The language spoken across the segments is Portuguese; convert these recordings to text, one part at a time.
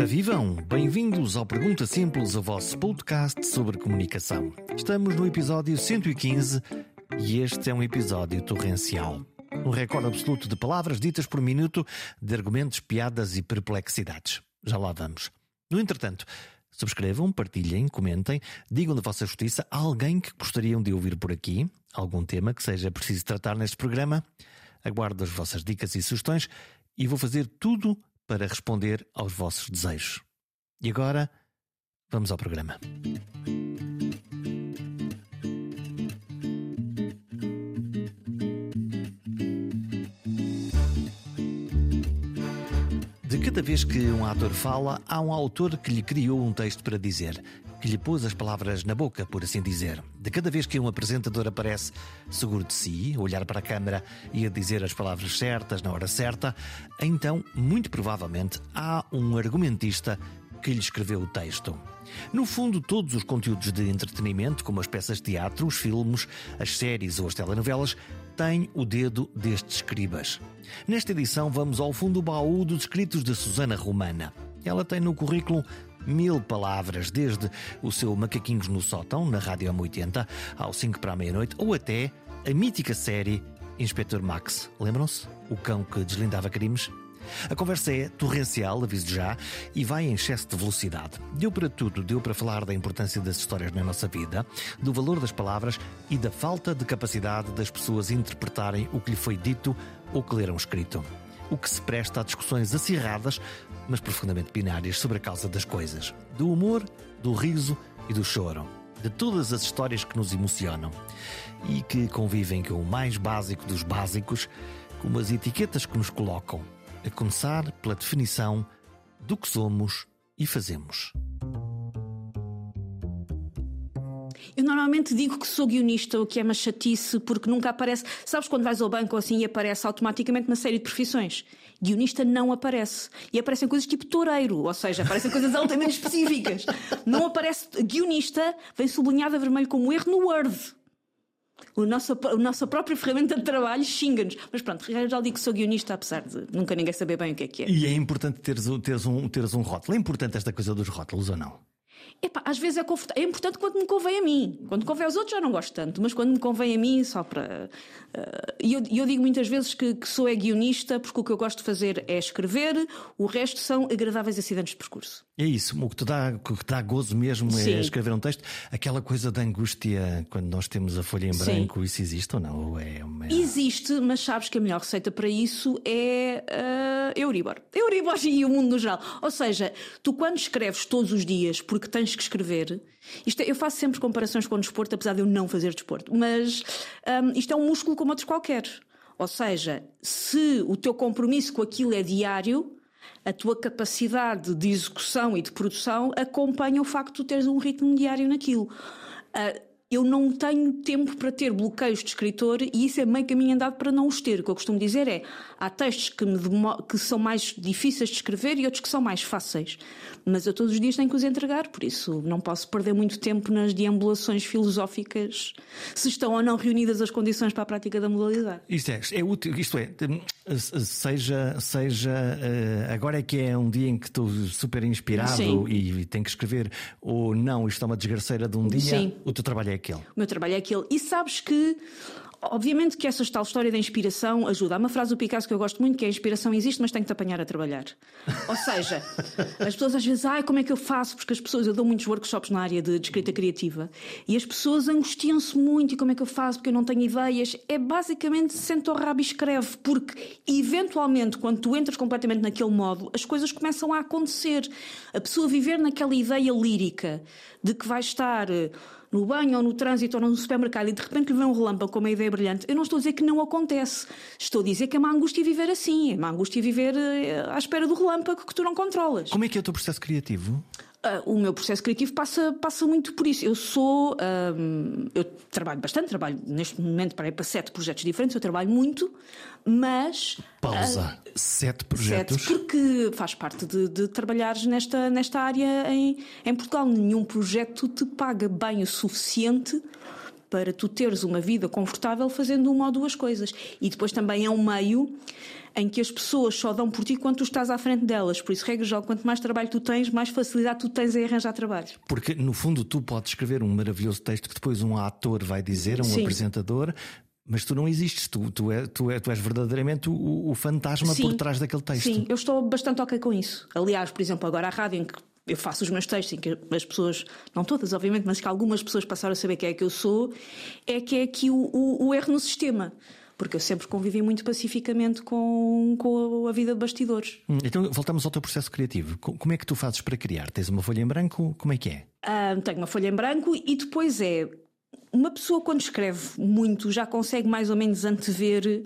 Ora vivam, bem-vindos ao Pergunta Simples, o vosso podcast sobre comunicação. Estamos no episódio 115 e este é um episódio torrencial. Um recorde absoluto de palavras ditas por minuto, de argumentos, piadas e perplexidades. Já lá vamos. No entretanto, subscrevam, partilhem, comentem, digam da vossa justiça alguém que gostariam de ouvir por aqui, algum tema que seja preciso tratar neste programa. Aguardo as vossas dicas e sugestões e vou fazer tudo para responder aos vossos desejos. E agora, vamos ao programa. Cada vez que um ator fala, há um autor que lhe criou um texto para dizer, que lhe pôs as palavras na boca, por assim dizer. De cada vez que um apresentador aparece seguro de si, a olhar para a câmara e a dizer as palavras certas na hora certa, então, muito provavelmente, há um argumentista que lhe escreveu o texto. No fundo, todos os conteúdos de entretenimento, como as peças de teatro, os filmes, as séries ou as telenovelas, têm o dedo destes escribas. Nesta edição, vamos ao fundo do baú dos escritos de Susana Romana. Ela tem no currículo mil palavras, desde o seu Macaquinhos no Sótão, na Rádio M80, ao 5 para a meia-noite, ou até a mítica série Inspector Max. Lembram-se? O cão que deslindava crimes? A conversa é torrencial, aviso já, e vai em excesso de velocidade. Deu para tudo, deu para falar da importância das histórias na nossa vida, do valor das palavras e da falta de capacidade das pessoas interpretarem o que lhe foi dito ou que leram escrito. O que se presta a discussões acirradas, mas profundamente binárias sobre a causa das coisas. Do humor, do riso e do choro. De todas as histórias que nos emocionam e que convivem com o mais básico dos básicos, como as etiquetas que nos colocam a começar pela definição do que somos e fazemos. Eu normalmente digo que sou guionista, o que é uma chatice, porque nunca aparece. Sabes quando vais ao banco assim e aparece automaticamente uma série de profissões? Guionista não aparece. E aparecem coisas tipo toureiro, ou seja, aparecem coisas altamente específicas. Não aparece. Guionista vem sublinhado a vermelho como erro no Word. O nosso, a nossa própria ferramenta de trabalho xinga-nos. Mas pronto, já digo que sou guionista, apesar de nunca ninguém saber bem o que é que é. E é importante teres, teres, um, teres um rótulo. É importante esta coisa dos rótulos ou não? Epá, às vezes é, é importante quando me convém a mim. Quando convém aos outros já não gosto tanto, mas quando me convém a mim, só para. Uh, e eu, eu, digo muitas vezes que, que, sou é guionista porque o que eu gosto de fazer é escrever, o resto são agradáveis acidentes de percurso. É isso, o que te dá, o que te dá gozo mesmo é Sim. é escrever um texto. Aquela coisa da angústia quando nós temos a folha em branco, Sim. isso existe ou não? Ou é uma... Existe, mas sabes que a melhor receita para isso é uh, Euribor. Euribor e o mundo no geral. Ou seja, tu quando escreves todos os dias porque tens que escrever, isto é, eu faço sempre comparações com o desporto, apesar de eu não fazer desporto, mas um, isto é um músculo como outros qualquer. Ou seja, se o teu compromisso com aquilo é diário, a tua capacidade de execução e de produção acompanha o facto de tu teres um ritmo diário naquilo. Uh, eu não tenho tempo para ter bloqueios de escritor e isso é meio caminho andado para não os ter. O que eu costumo dizer é há textos que, que são mais difíceis de escrever e outros que são mais fáceis. Mas eu todos os dias tenho que os entregar, por isso não posso perder muito tempo nas deambulações filosóficas se estão ou não reunidas as condições para a prática da modalidade. Isto é, é útil, isto é, seja, seja eh, agora é que é um dia em que estou super inspirado Sim. e tenho que escrever, ou não, isto é uma desgraceira de um dia, Sim. o teu trabalho é aquele. O meu trabalho é aquele. E sabes que Obviamente que essa tal história da inspiração ajuda. Há uma frase do Picasso que eu gosto muito que é a inspiração existe, mas tem que te apanhar a trabalhar. Ou seja, as pessoas às vezes, ai, como é que eu faço? Porque as pessoas, eu dou muitos workshops na área de, de escrita criativa e as pessoas angustiam-se muito e como é que eu faço? Porque eu não tenho ideias. É basicamente senta o rabo e escreve, porque eventualmente, quando tu entras completamente naquele modo, as coisas começam a acontecer. A pessoa viver naquela ideia lírica de que vai estar no banho ou no trânsito ou no supermercado e de repente lhe vem um relâmpago com uma ideia brilhante, eu não estou a dizer que não acontece. Estou a dizer que é uma angústia viver assim, é uma angústia viver eh, à espera do relâmpago que tu não controlas. Como é que é o teu processo criativo? Uh, o meu processo criativo passa, passa muito por isso. Eu sou. Um, eu trabalho bastante, trabalho neste momento para, para sete projetos diferentes, eu trabalho muito, mas. Pausa. Uh, sete projetos? Sete, porque faz parte de, de trabalhares nesta, nesta área em, em Portugal. Nenhum projeto te paga bem o suficiente para tu teres uma vida confortável fazendo uma ou duas coisas. E depois também é um meio em que as pessoas só dão por ti quando tu estás à frente delas. Por isso, regra geral, quanto mais trabalho tu tens, mais facilidade tu tens em arranjar trabalho. Porque, no fundo, tu podes escrever um maravilhoso texto que depois um ator vai dizer, um Sim. apresentador, mas tu não existes, tu, tu, é, tu, é, tu és verdadeiramente o, o fantasma Sim. por trás daquele texto. Sim, eu estou bastante ok com isso. Aliás, por exemplo, agora a rádio em que eu faço os meus textos, em que as pessoas, não todas, obviamente, mas que algumas pessoas passaram a saber quem é que eu sou, é que é aqui o, o, o erro no sistema. Porque eu sempre convivi muito pacificamente com, com a vida de bastidores. Hum, Então voltamos ao teu processo criativo. Co- Como é que tu fazes para criar? Tens uma folha em branco? Como é que é? Ah, tenho uma folha em branco e depois é. Uma pessoa, quando escreve muito, já consegue mais ou menos antever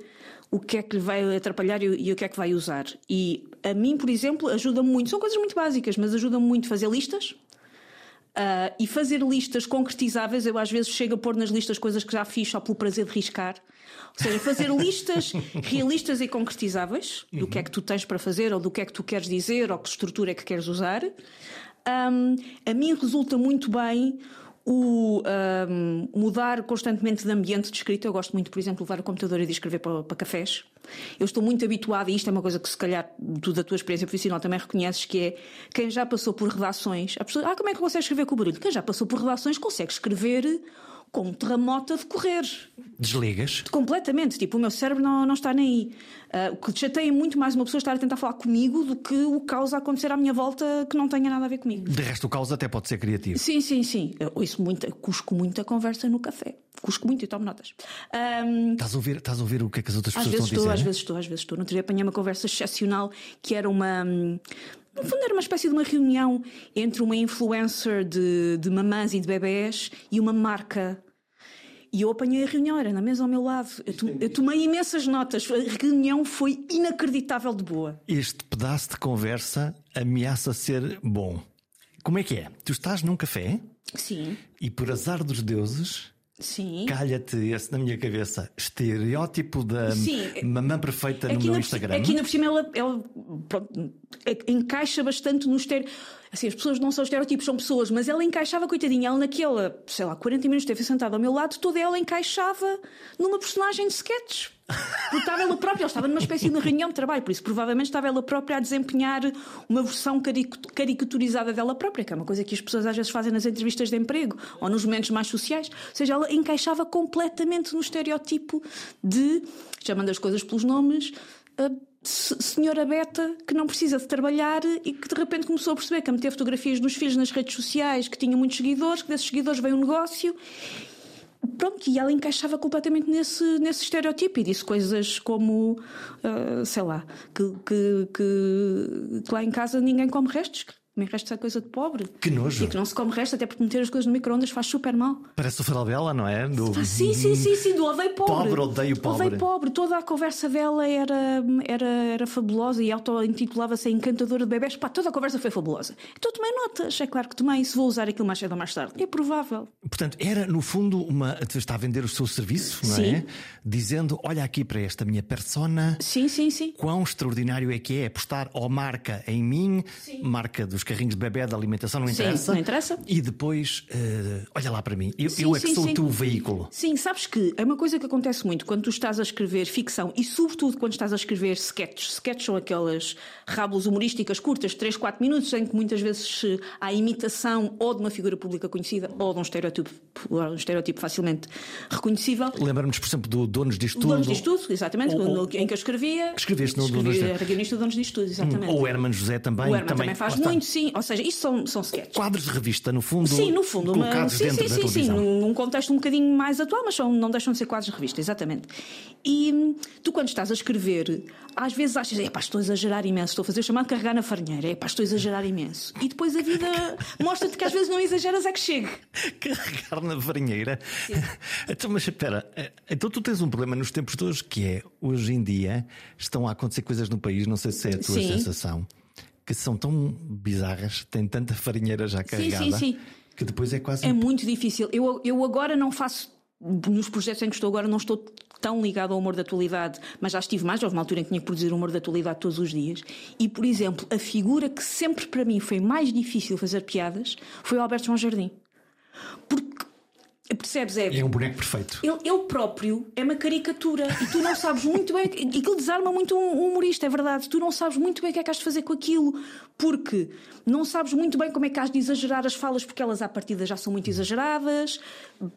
o que é que lhe vai atrapalhar e, o que é que vai usar. E a mim, por exemplo, ajuda-me muito. São coisas muito básicas, mas ajuda-me muito fazer listas. Ah, e fazer listas concretizáveis, eu às vezes chego a pôr nas listas coisas que já fiz só pelo prazer de riscar. Ou seja, fazer listas realistas e concretizáveis do que é que tu tens para fazer, ou do que é que tu queres dizer, ou que estrutura é que queres usar. Ahm, a mim resulta muito bem o ahm, mudar constantemente de ambiente de escrita. Eu gosto muito, por exemplo, de levar o computador e de escrever para, para cafés. Eu estou muito habituada, e isto é uma coisa que se calhar tu da tua experiência profissional também reconheces, que é quem já passou por redações. A pessoa, ah, como é que consegue escrever com o barulho? Quem já passou por redações consegue escrever com um terremoto a decorrer. Desligas? Completamente, tipo, o meu cérebro não, não está nem aí. Ah, o que chateia muito mais uma pessoa estar a tentar falar comigo do que o caos a acontecer à minha volta que não tenha nada a ver comigo. De resto, o caos até pode ser criativo. Sim, sim, sim. Eu ouço muita, cusco muita conversa no café. Cusco muito e tomo notas. Ahm, Estás a ouvir, estás a ouvir o que é que as outras às pessoas vezes estão a às dizer? vezes estou, às vezes estou. No outro dia apanhei uma conversa excepcional que era uma. hum, No fundo, era uma espécie de uma reunião entre uma influencer de, de mamãs e de bebés e uma marca. E eu apanhei a reunião, era na mesa ao meu lado. Eu, to- eu tomei imensas notas. A reunião foi inacreditável de boa. Este pedaço de conversa ameaça ser bom. Como é que é? Tu estás num café Sim, e, por azar dos deuses, sim. calha-te esse na minha cabeça estereótipo da Sim. mamã perfeita no Aqui meu na, Instagram. aqui na por cima ela, ela, pronto, é- encaixa bastante no estéreo. Assim, as pessoas não são estereótipos, são pessoas, mas ela encaixava, coitadinha, ela naquela, sei lá, 40 minutos esteve sentada ao meu lado, toda ela encaixava numa personagem de sketches. Porque estava ela própria, ela estava numa espécie de reunião de trabalho, por isso provavelmente estava ela própria a desempenhar uma versão caric- caricaturizada dela própria, que é uma coisa que as pessoas às vezes fazem nas entrevistas de emprego ou nos momentos mais sociais. Ou seja, ela encaixava completamente no estereótipo de, chamando as coisas pelos nomes, senhora Beta que não precisa de trabalhar e que de repente começou a perceber que a meter fotografias dos filhos nas redes sociais, que tinha muitos seguidores, que desses seguidores veio um negócio. Pronto, e ela encaixava completamente nesse, nesse estereotipo e disse coisas como, ah, sei lá, que, que, que, que lá em casa ninguém come restos, comer restos é coisa de pobre. Que nojo. E que não se come restos, até porque meter as coisas no micro-ondas faz super mal. Parece o dela, não é? Do... Sim, sim, sim, sim, do odeio pobre. Pobre, odeio pobre. Odeio pobre. Toda a conversa dela era, era, era fabulosa e auto-intitulava-se encantadora de bebés. Pá, toda a conversa foi fabulosa. Então tomei notas, é claro que tomei. Se vou usar aquilo mais cedo ou mais tarde, é provável. Portanto, era no fundo uma. Está a vender o seu serviço, não é? Sim. Dizendo: olha aqui para esta minha persona. Sim, sim, sim. Quão extraordinário é que é apostar ou marca em mim, marca dos carrinhos de bebê, da alimentação, não Sim, interessa. não interessa. E depois, eh, olha lá para mim, eu, Sim, eu é que sim, sou sim. o teu veículo. Sim, sabes que é uma coisa que acontece muito quando tu estás a escrever ficção e, sobretudo, quando estás a escrever sketches. Sketches são aquelas rábulas humorísticas curtas, 3, 4 minutos, em que muitas vezes eh, há imitação ou de uma figura pública conhecida ou de um estereótipo, um estereótipo facilmente reconhecível. Lembra-nos, por exemplo, do Donos disto O Tudo. Donos disto tudo, exatamente, Ou- em que eu escrevia. Escreveste no Donos Disto- Era guionista do Donos disto tudo, exatamente. Ou Herman José também. o Herman também, faz lá está. muito, sim. Ou seja, isto são, são sketches. Quadros de revista, no fundo. Sim, no fundo, uma- sim, dentro sim, da sim, sim, televisão. num, num contexto um bocadinho mais atual, mas são, não deixam de ser quadros de revista, exatamente. E hum, tu, quando estás a escrever, às vezes achas, epá, estou a exagerar imenso, estou a fazer o chamado carregar na farinheira, epá, estou a exagerar imenso. E depois a vida mostra-te que às vezes não exageras, é que chega. Carregar na farinheira. Então, mas espera, eh, então tu tens um problema nos tempos de hoje que é, hoje em dia, estão a acontecer coisas no país, não sei se é a tua Sim. sensação, que são tão bizarras, têm tanta farinheira já carregada, sim. que depois é quase. É muito difícil. Eu, eu agora não faço. Nos projetos em que estou agora, não estou tão ligado ao humor da atualidade, mas já estive mais. Houve uma altura em que tinha que produzir humor da atualidade todos os dias. E, por exemplo, a figura que sempre para mim foi mais difícil fazer piadas foi o Alberto João Jardim. Porque Percebes? É, é um boneco perfeito. Ele, ele, próprio é uma caricatura e tu não sabes muito bem. E aquilo desarma muito um humorista, é verdade. Tu não sabes muito bem o que é que has de fazer com aquilo, porque não sabes muito bem como é que has de exagerar as falas, porque elas à partida já são muito exageradas,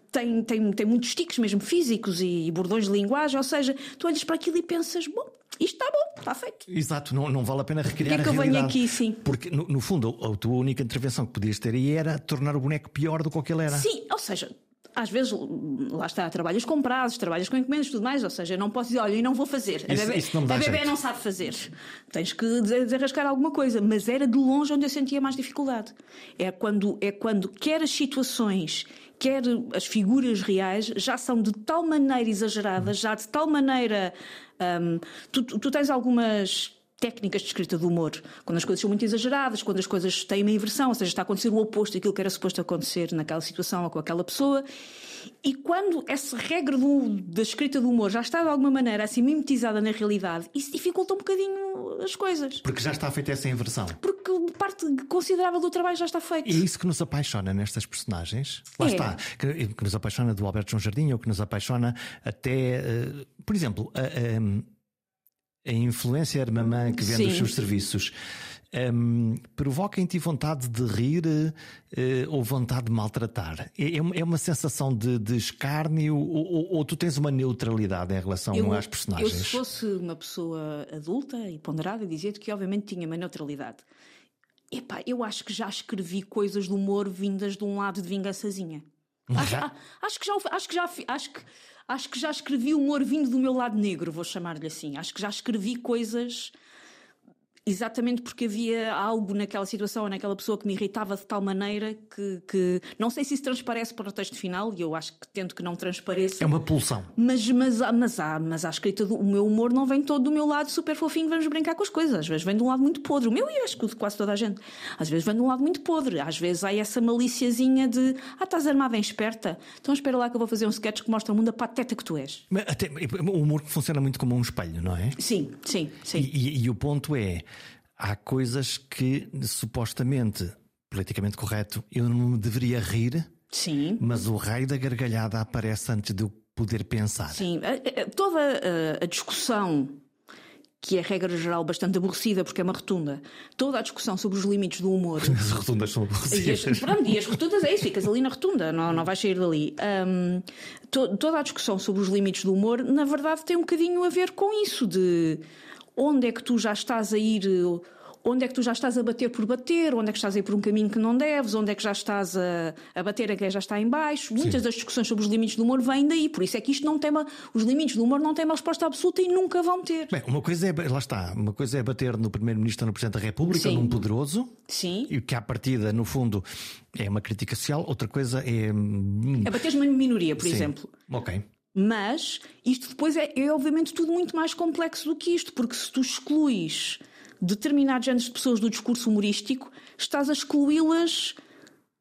tem, tem, tem muitos tiques mesmo físicos e, bordões de linguagem. Ou seja, tu olhas para aquilo e pensas, bom, isto está bom, está feito. Exato, não, não vale a pena recriar Porquê é que eu venho aqui, sim? Porque, no, no, fundo, a tua única intervenção que podias ter aí era tornar o boneco pior do que ele era. Sim, ou seja, às vezes, lá está, trabalhas com prazos, trabalhas com encomendas e tudo mais, ou seja, não posso dizer, olha, e não vou fazer. A bebê, isso, não, a bebê não sabe fazer. Tens que desarrascar alguma coisa. Mas era de longe onde eu sentia mais dificuldade. É quando, é quando quer as situações, quer as figuras reais, já são de tal maneira exageradas, já de tal maneira. Hum, tu, tu tens algumas técnicas de escrita do humor. Quando as coisas são muito exageradas, quando as coisas têm uma inversão, ou seja, está a acontecer o oposto daquilo que era suposto acontecer naquela situação ou com aquela pessoa. E quando essa regra do, da escrita do humor já está de alguma maneira assim mimetizada na realidade, isso dificulta um bocadinho as coisas. Porque já está feita essa inversão. Porque parte considerável do trabalho já está feita. E é isso que nos apaixona nestas personagens. Lá é. está. Que, que, nos apaixona do Alberto João Jardim ou que nos apaixona até. Uh, por exemplo, a. Uh, a influencer mamã que vende Sim. os seus serviços um, provoca em ti vontade de rir uh, ou vontade de maltratar? É, é, é uma sensação de, de escárnio ou, ou, ou, tu tens uma neutralidade em relação eu, às personagens? Eu, se fosse uma pessoa adulta e ponderada, dizia-te que obviamente tinha uma neutralidade. Epá, eu acho que já escrevi coisas de humor vindas de um lado de vingançazinha. Acho, acho, que já, acho que já, acho que acho que já escrevi humor vindo do meu lado negro, vou chamar-lhe assim. Acho que já escrevi coisas Exatamente porque havia algo naquela situação ou naquela pessoa que me irritava de tal maneira que, que, não sei se isso transparece para o texto final e eu acho que tento que não transpareça. É uma pulsão. Mas, mas, mas, há, mas a escrita do o meu humor não vem todo do meu lado super fofinho, vamos brincar com as coisas. Às vezes vem de um lado muito podre. O meu e acho que de quase toda a gente. Às vezes vem de um lado muito podre. Às vezes há essa maliciazinha de ah, estás armada em esperta, então espera lá que eu vou fazer um sketch que mostra o mundo a pateta que tu és. Mas até, o humor funciona muito como um espelho, não é? Sim, sim, sim. e, e, e o ponto é há coisas que supostamente, politicamente correto, eu não me deveria rir. Sim. Mas o raio da gargalhada aparece antes de eu poder pensar. Sim, toda a, a discussão que é regra geral bastante aborrecida porque é uma rotunda. Toda a discussão sobre os limites do humor. As rotundas são aborrecidas. E as, pronto, e as rotundas é isso, ficas ali na rotunda, não, não vais sair dali. Um, to, toda a discussão sobre os limites do humor, na verdade, tem um bocadinho a ver com isso de onde é que tu já estás a ir, onde é que tu já estás a bater por bater, onde é que estás a ir por um caminho que não deves, onde é que já estás a, a bater a quem já está em baixo. Muitas das discussões sobre os limites do humor vêm daí, por isso é que isto não tem uma, os limites do humor não têm uma resposta absoluta e nunca vão ter. Bem, uma coisa é, lá está, uma coisa é bater no Primeiro-Ministro ou no Presidente da República, Sim. num poderoso, Sim. e que à partida, no fundo, é uma crítica social, outra coisa é. Hum, é bater numa minoria, por Sim. exemplo. Ok. Mas isto depois é, é, obviamente tudo muito mais complexo do que isto, porque se tu excluís determinados géneros de pessoas do discurso humorístico, estás a excluí-las.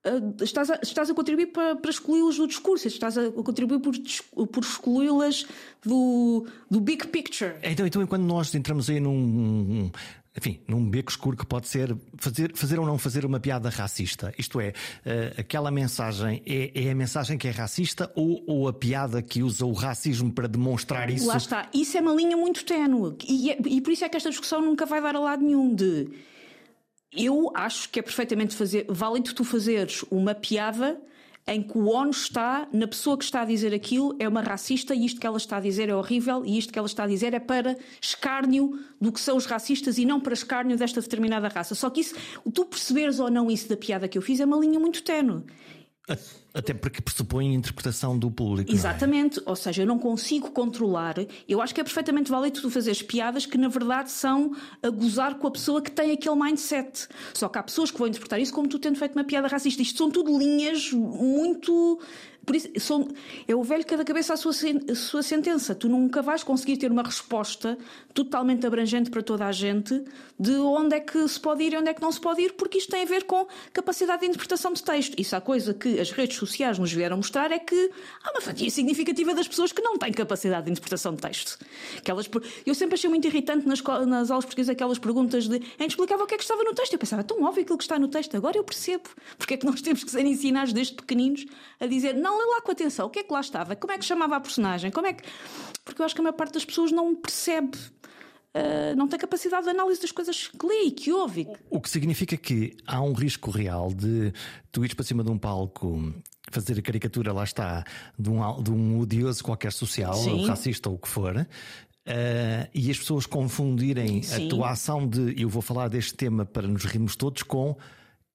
Uh, estás, a, estás a contribuir para, para excluí-las do discurso, estás a contribuir por, por excluí-las do, do big picture. Então, então, quando nós entramos aí num, enfim, num beco escuro que pode ser fazer, fazer ou não fazer uma piada racista. Isto é, uh, aquela mensagem é, é, a mensagem que é racista ou, ou, a piada que usa o racismo para demonstrar isso? Lá está. Isso é uma linha muito ténue. E, e por isso é que esta discussão nunca vai dar a lado nenhum de. Eu acho que é perfeitamente fazer, válido tu fazeres uma piada em que o ONU está na pessoa que está a dizer aquilo é uma racista e isto que ela está a dizer é horrível e isto que ela está a dizer é para escárnio do que são os racistas e não para escárnio desta determinada raça. Só que isso, tu perceberes ou não isso da piada que eu fiz é uma linha muito ténue. Até porque pressupõe interpretação do público. Exatamente, é? ou seja, eu não consigo controlar. Eu acho que é perfeitamente válido tu fazeres piadas que na verdade são a gozar com a pessoa que tem aquele mindset. Só que há pessoas que vão interpretar isso como tu tendo feito uma piada racista. Isto são tudo linhas muito por isso, são, é o velho cada cabeça a sua, a sua sentença. Tu nunca vais conseguir ter uma resposta totalmente abrangente para toda a gente de onde é que se pode ir e onde é que não se pode ir, porque isto tem a ver com capacidade de interpretação de texto. Isso a coisa que as redes sociais nos vieram mostrar é que há uma fatia significativa das pessoas que não têm capacidade de interpretação de texto. Aquelas, eu sempre achei muito irritante nas, nas aulas portuguesas aquelas perguntas de em que explicava o que é que estava no texto. Eu pensava, é tão óbvio aquilo que está no texto, agora eu percebo porque é que nós temos que ser ensinados desde pequeninos a dizer Não, lê lá com atenção. O que é que lá estava? Como é que chamava a personagem? Como é que. Porque eu acho que a maior parte das pessoas não percebe. Uh, não tem capacidade de análise das coisas que lê e que ouve. O que significa que há um risco real de tu ires para cima de um palco fazer a caricatura, lá está, de um, de um odioso qualquer social, ou racista ou o que for, uh, e as pessoas confundirem Sim. a tua ação de eu vou falar deste tema para nos rirmos todos com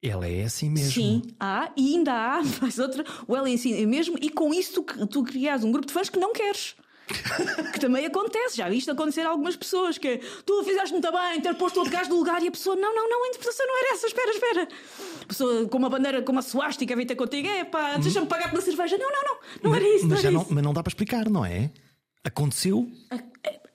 ela é assim mesmo. Sim, há, e ainda há, mais outra, o ela é assim mesmo, e com isso tu, tu crias um grupo de fãs que não queres. que também acontece, já viste acontecer a algumas pessoas que tu fizeste muito bem ter posto outro gajo no lugar e a pessoa, não, não, não, a interpretação não era essa, espera, espera. A pessoa com uma bandeira, com uma suástica, vem ter contigo, é pá, deixa-me pagar pela cerveja. Não, não, não, não era isso. Mas, não, era não, mas não dá para explicar, não é? Aconteceu?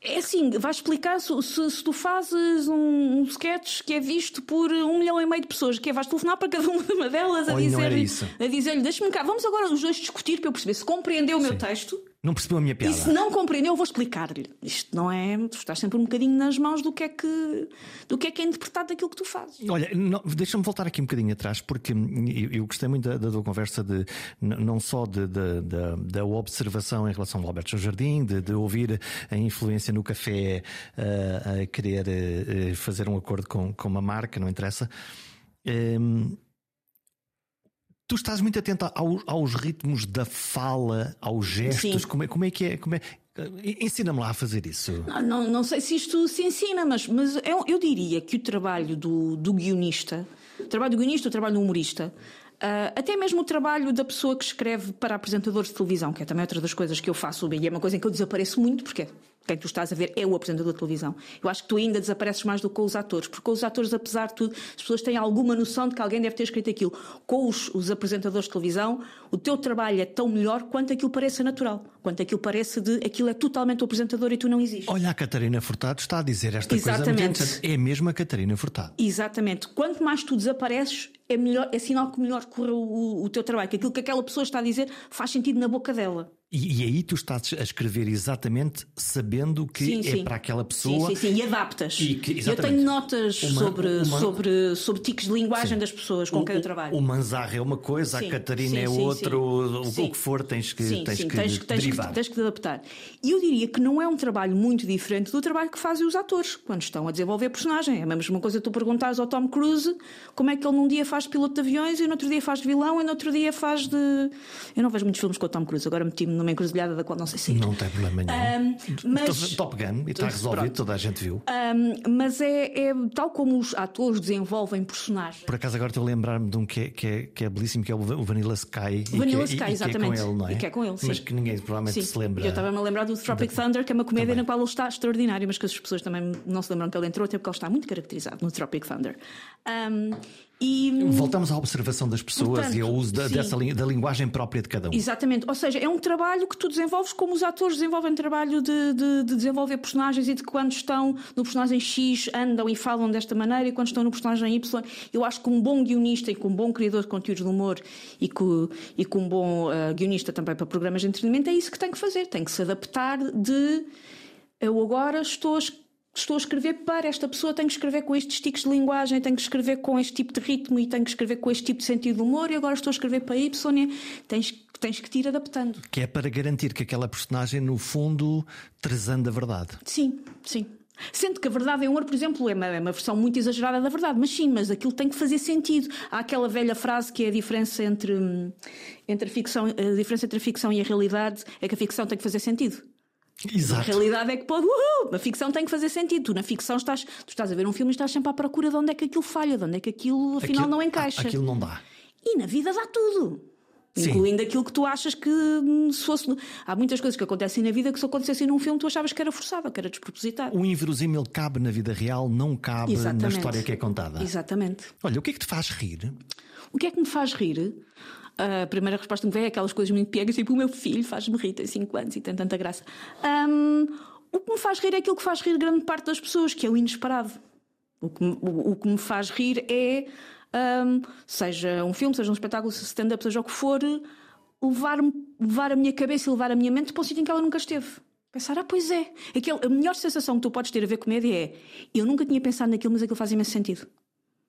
É assim, vais explicar se, se, se, tu fazes um, um sketch que é visto por um milhão e meio de pessoas, que é vais telefonar para cada uma delas a dizer-lhe, a dizer-lhe, deixa-me cá, vamos agora os dois discutir para eu perceber se compreendeu o meu texto não percebeu a minha piada. E se não compreendeu, eu vou explicar-lhe. Isto não é. Tu estás sempre um bocadinho nas mãos do que é que, do que, é, que é interpretado daquilo que tu fazes. Olha, deixa-me voltar aqui um bocadinho atrás, porque eu, eu gostei muito da, da, tua conversa de não só de, de, de, da observação em relação ao Alberto Jardim, de, de ouvir a influência no café uh, a querer uh, fazer um acordo com, com uma marca, não interessa. Um, Tu estás muito atento aos, aos ritmos da fala, aos gestos, como é, como é que é? Como é... Ensina-me lá a fazer isso. Não, não, não, sei se isto se ensina, mas, mas eu, eu diria que o trabalho do, do guionista, o trabalho do guionista, o trabalho do humorista, Uh, até mesmo o trabalho da pessoa que escreve para apresentadores de televisão, que é também outra das coisas que eu faço bem, e é uma coisa em que eu desapareço muito, porque quem tu estás a ver é o apresentador de televisão. Eu acho que tu ainda desapareces mais do que com os atores, porque com os atores, apesar de tudo, as pessoas têm alguma noção de que alguém deve ter escrito aquilo. Com os, os apresentadores de televisão, o teu trabalho é tão melhor quanto aquilo pareça natural, quanto aquilo parece de aquilo é totalmente o apresentador e tu não existes. Olha, a Catarina Furtado está a dizer esta Exatamente. coisa. É mesmo a Catarina Furtado. Exatamente. Quanto mais tu desapareces, é, melhor, é sinal que melhor correu o, o teu trabalho, que aquilo que aquela pessoa está a dizer faz sentido na boca dela. E, e, aí tu estás a escrever exatamente sabendo que sim, é sim. para aquela pessoa. Sim, sim, sim. E adaptas. E que, eu tenho notas uma, sobre, uma... sobre, sobre tiques de linguagem sim. das pessoas com o, quem eu trabalho. O Manzarra é uma coisa, a Catarina é outra, o, o que for tens que, tens, que tens, tens, que, tens que adaptar. E eu diria que não é um trabalho muito diferente do trabalho que fazem os atores quando estão a desenvolver personagem. É a mesma coisa tu perguntares ao Tom Cruise como é que ele num dia faz de piloto de aviões e no outro dia faz de vilão e no outro dia faz de. Eu não vejo muitos filmes com o Tom Cruise, agora meti-me numa encruzilhada da qual não sei se. Não tem problema nenhum. Um, mas, Top Gun, e está resolvido, pronto. toda a gente viu. Um, mas é, é, tal como os atores desenvolvem personagens. Por acaso agora estou a lembrar-me de um que é, que é, que é belíssimo, que é o Vanilla Sky. O Vanilla Sky, e, exatamente. E que é com ele, não é? E que é com ele, sim. Mas que ninguém provavelmente sim. se lembra. Eu estava-me a lembrar do Tropic Thunder, que é uma comédia também. na qual ele está extraordinário, mas que as pessoas também não se lembram que ele entrou, até porque ele está muito caracterizado no Tropic Thunder. Um, e, Voltamos à observação das pessoas portanto, e ao uso da, dessa, da linguagem própria de cada um. Exatamente, ou seja, é um trabalho que tu desenvolves como os atores desenvolvem trabalho de, de, de, desenvolver personagens e de quando estão no personagem X andam e falam desta maneira e quando estão no personagem Y. Eu acho que um bom guionista e com um bom criador de conteúdos de humor e com, e com um bom uh, guionista também para programas de entretenimento é isso que tem que fazer, tem que se adaptar de eu agora estou estou a escrever para esta pessoa, tenho que escrever com estes tiques de linguagem, tenho que escrever com este tipo de ritmo e tenho que escrever com este tipo de sentido de humor e agora estou a escrever para Y. E tens, tens que te ir adaptando. Que é para garantir que aquela personagem, no fundo, trazendo a verdade. Sim, sim. Sendo que a verdade em humor, por exemplo, é uma, é uma, versão muito exagerada da verdade, mas sim, mas aquilo tem que fazer sentido. Há aquela velha frase que é a diferença entre, entre a ficção, a diferença entre a ficção e a realidade é que a ficção tem que fazer sentido. Exato. A realidade é que pode. Uhul, a ficção tem que fazer sentido. Tu na ficção estás, tu estás a ver um filme e estás sempre à procura de onde é que aquilo falha, de onde é que aquilo afinal aquilo, não encaixa. Aquilo não dá. E na vida dá tudo. Sim. Incluindo aquilo que tu achas que hum, se fosse. Há muitas coisas que acontecem na vida que se acontecessem num filme tu achavas que era forçado, que era despropositado. O inverosímil cabe na vida real, não cabe Exatamente. na história que é contada. Exatamente. Olha, o que é que te faz rir? O que é que me faz rir? A primeira resposta que me veio é aquelas coisas muito piegas, tipo o meu filho faz-me rir, tem 5 anos e tem tanta graça. Um, o que me faz rir é aquilo que faz rir grande parte das pessoas, que é o inesperado. O que, o, o que me faz rir é, um, seja um filme, seja um espetáculo, seja stand-up, seja o que for, levar, levar a minha cabeça e levar a minha mente para um sítio em que ela nunca esteve. Pensar, ah, pois é. Aquele, a melhor sensação que tu podes ter a ver comédia é eu nunca tinha pensado naquilo, mas aquilo faz imenso sentido.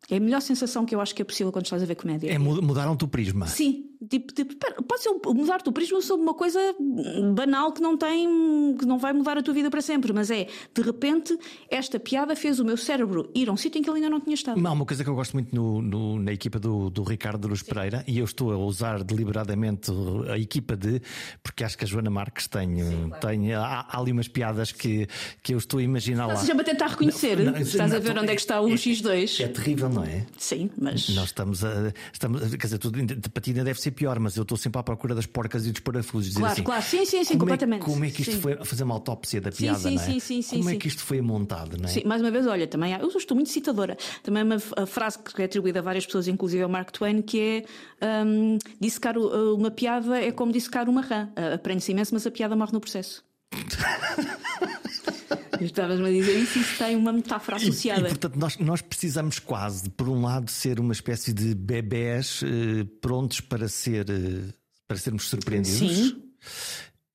É a melhor sensação que eu acho que é possível quando estás a ver comédia. É mudaram-te o prisma. Sim, Tipo, tipo pode ser mudar o teu prisma sobre uma coisa banal que não tem, que não vai mudar a tua vida para sempre, mas é de repente esta piada fez o meu cérebro ir a um sítio em que ele ainda não tinha estado. Há uma coisa que eu gosto muito no, no, na equipa do, do Ricardo Luz Pereira e eu estou a usar deliberadamente a equipa de, porque acho que a Joana Marques tem, Sim, tem há, há, ali umas piadas que, que eu estou a imaginar lá. Seja, para tentar reconhecer, não, não, estás a ver onde é que está o é, X2. É terrível, não é? Sim, mas. Nós estamos a. Estamos, quer dizer, tudo, ti ainda deve ser pior, mas eu estou sempre à procura das porcas e dos parafusos. Claro, assim, claro, sim, sim, sim, como completamente. É, como é que isto sim. foi a fazer uma autópsia da piada, sim, sim, não é? Sim, sim, sim, como é que isto foi montado, não é? Sim, mais uma vez, olha, também há, eu estou muito citadora. Também uma a frase que é atribuída a várias pessoas, inclusive ao Mark Twain, que é um, dissecar uma piada é como dissecar uma rã. Aprende-se imenso, mas a piada morre no processo. Estavas-me a dizer isso, isso tem uma metáfora associada. E, e, portanto, nós, nós precisamos quase, por um lado, ser uma espécie de bebés eh, prontos para, ser, eh, para sermos surpreendidos. Sim.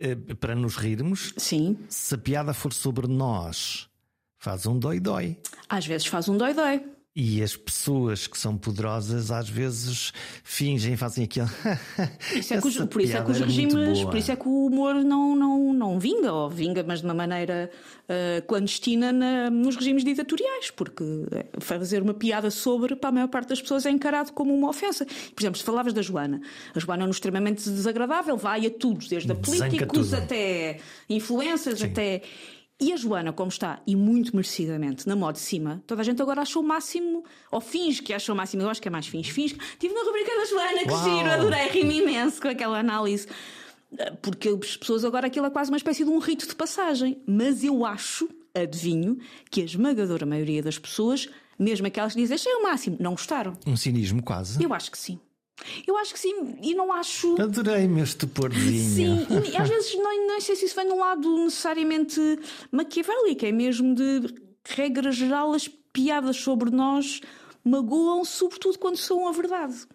Eh, para nos rirmos. Sim. Se a piada for sobre nós, faz um dói-dói. Às vezes faz um dói-dói. E as pessoas que são poderosas às vezes fingem, fazem aquilo. Isso é que os, por isso é que os regimes, por isso é que o humor não, não, não vinga, ou vinga, mas de uma maneira uh, clandestina na, nos regimes ditatoriais, porque fazer uma piada sobre, para a maior parte das pessoas, é encarado como uma ofensa. Por exemplo, se falavas da Joana, a Joana é um extremamente desagradável, vai a tudo, desde a políticos até influências, até. E a Joana, como está, e muito merecidamente, na moda de cima, toda a gente agora achou o máximo, ou finge que achou o máximo, eu acho que é mais finge, finge. Estive na rubrica da Joana, que Uau. giro, adorei, rimo imenso com aquela análise. Porque as pessoas agora aquilo é quase uma espécie de um rito de passagem. Mas eu acho, adivinho, que a esmagadora maioria das pessoas, mesmo aquelas que dizem achei o máximo, não gostaram. Um cinismo quase. Eu acho que sim. Eu acho que sim, e não acho. Adorei meu estuporzinho. Sim, e às vezes não, não sei se isso vem de um lado necessariamente maquiavélico, é mesmo de regra geral, as piadas sobre nós magoam, sobretudo quando são a verdade.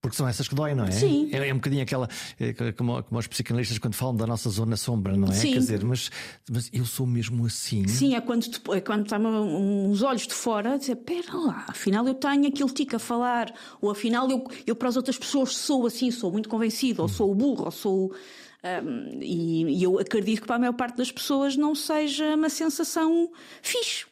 Porque são essas que doem, não é? Sim. É, é um bocadinho aquela. É, como, como os psicanalistas quando falam da nossa zona sombra, não é? Sim. Quer dizer, mas, mas eu sou mesmo assim. Sim, é quando, te, é quando está uns olhos de fora a dizer: pera lá, afinal eu tenho aquele tico a falar, ou afinal eu, eu para as outras pessoas sou assim, sou muito convencido, ou sou burro, ou sou. Um, e, e eu acredito que para a maior parte das pessoas não seja uma sensação fixe.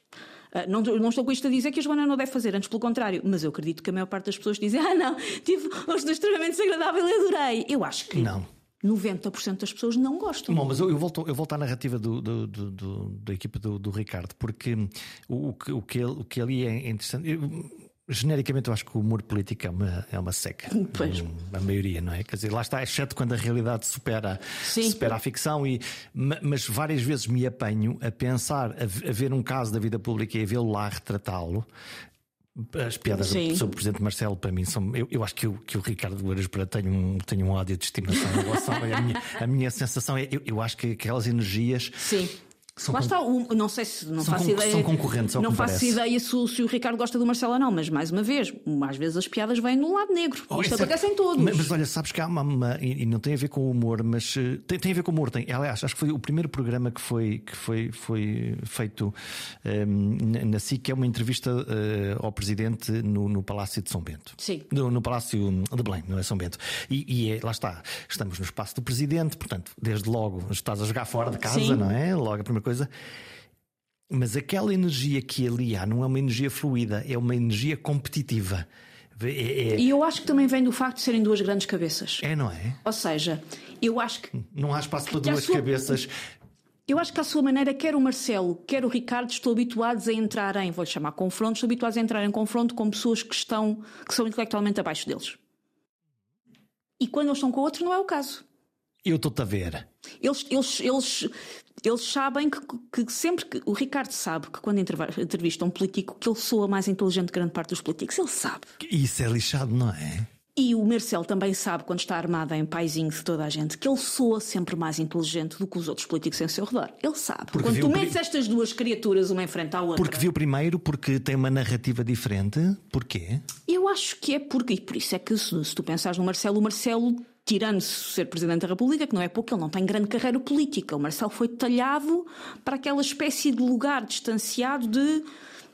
Uh, não, não, estou com isto a dizer que a Joana não deve fazer, antes pelo contrário, mas eu acredito que a maior parte das pessoas dizem: Ah, não, tive hoje extremamente desagradável e adorei. Eu acho que. Não. 90% das pessoas não gostam. Bom, mas eu, eu, volto, eu volto à narrativa do, do, do, do da equipa do, Ricardo, porque o, o, que, o, que ele, o que ali é interessante. Eu, genericamente eu acho que o humor político é uma, é uma seca. Pois. A maioria, não é? Quer dizer, lá está, exceto quando a realidade supera, supera a ficção, e, mas várias vezes me apanho a pensar, a, ver um caso da vida pública e a vê-lo lá retratá-lo. As piadas Sim. sobre o Presidente Marcelo, para mim, são. Eu, eu acho que, o, que o Ricardo Gueiras para tem um, tem um ódio de estimação em relação a minha, a minha sensação é. Eu, eu acho que aquelas energias. Sim são Lá está, não sei se não faço ideia. São concorrentes, Não faço ideia se, se, o Ricardo gosta do Marcelo ou não, mas mais uma vez, às vezes as piadas vêm no lado negro. Oh, Isto é acontece é... em todos. Mas, mas, olha, sabes que há uma. uma e, não tem a ver com o humor, mas uh, tem, tem, a ver com o humor. Tem, aliás, acho que foi o primeiro programa que foi, que foi, foi feito um, ehm, na SIC, que é uma entrevista uh, ao presidente no, no, Palácio de São Bento. Sim. No, no Palácio de Belém, não é São Bento. E, e é, lá está, estamos no espaço do presidente, portanto, desde logo estás a jogar fora de casa, Sim. não é? Logo a primeira coisa. Mas aquela energia que ali há não é uma energia fluida, é uma energia competitiva. É, é... E eu acho que também vem do facto de serem duas grandes cabeças. É, não é? Ou seja, eu acho que. Não há espaço para duas sua... cabeças. Eu acho que à sua maneira, quer o Marcelo, quer o Ricardo, estão habituados a entrar em, vou-lhe chamar confrontos, estão habituados a entrar em confronto com pessoas que estão, que são intelectualmente abaixo deles. E quando eles estão com o outro, não é o caso. Eu estou-te a ver. Eles, eles, eles eles sabem que, que, sempre que. O Ricardo sabe que quando entrevista um político que ele soa mais inteligente que grande parte dos políticos. Ele sabe. Isso é lixado, não é? E o Marcelo também sabe, quando está armado em paizinho de toda a gente, que ele soa sempre mais inteligente do que os outros políticos em seu redor. Ele sabe. Porque quando tu metes estas duas criaturas uma em frente à outra. Porque viu primeiro, porque tem uma narrativa diferente. Porquê? Eu acho que é porque. E por isso é que, se, se tu pensares no Marcelo, o Marcelo tirando-se ser Presidente da República, que não é pouco, ele não tem grande carreira política. O Marcelo foi talhado para aquela espécie de lugar distanciado de.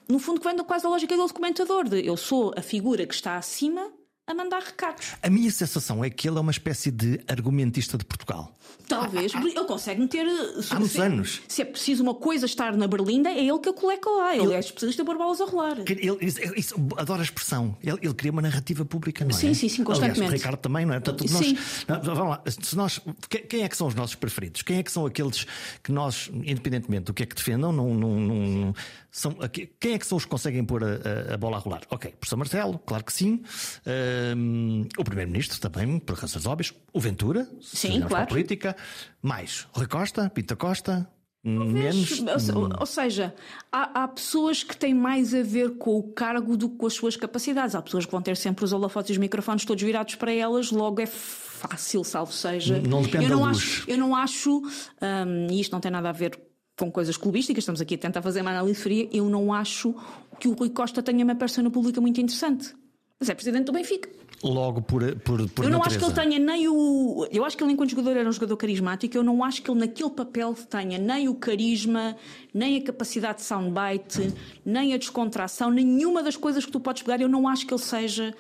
No fundo, que vem quase da lógica do documentador, de eu sou a figura que está acima a mandar recados. A minha sensação é que ele é uma espécie de argumentista de Portugal. Talvez. ele consegue meter. Há muitos se, anos. Se é preciso uma coisa estar na Berlinda, é ele que a coleca lá. Ele, é especialista por balas a rolar. Ele, isso, adora a expressão. Ele, ele cria uma narrativa pública, não é? Sim, sim, sim, constantemente. Aliás, o Ricardo também, não é? Portanto, nós, Sim. não, vamos lá, se nós, quem é que são os nossos preferidos? Quem é que são aqueles que nós, independentemente do que é que defendam, não, não, não- são, quem é que são os que conseguem pôr a, a- bola a rolar? Ok, professor Marcelo, claro que sim. Ahm, o Primeiro-Ministro também, por razões óbvias. O Ventura, Sim, claro. política. Mais, Rui Costa, Pita Costa. Menos. Ou, ou seja, há, há pessoas que têm mais a ver com o cargo do que com as suas capacidades. Há pessoas que vão ter sempre os holofotes e os microfones todos virados para elas, logo é fácil, salvo seja. Não depende eu não da luz. acho, eu não acho, hum, e isto não tem nada a ver com coisas clubísticas, estamos aqui a tentar fazer uma análise fria, eu não acho que o Rui Costa tenha uma persona pública muito interessante. Mas é presidente do Benfica. Logo por, por, por Eu não acho que natureza. ele tenha nem o. Eu acho que ele, enquanto jogador, era um jogador carismático. Eu não acho que ele, naquele papel, tenha nem o carisma, nem a capacidade de soundbite, nem a descontração, nenhuma das coisas que tu podes pegar. Eu não acho que ele seja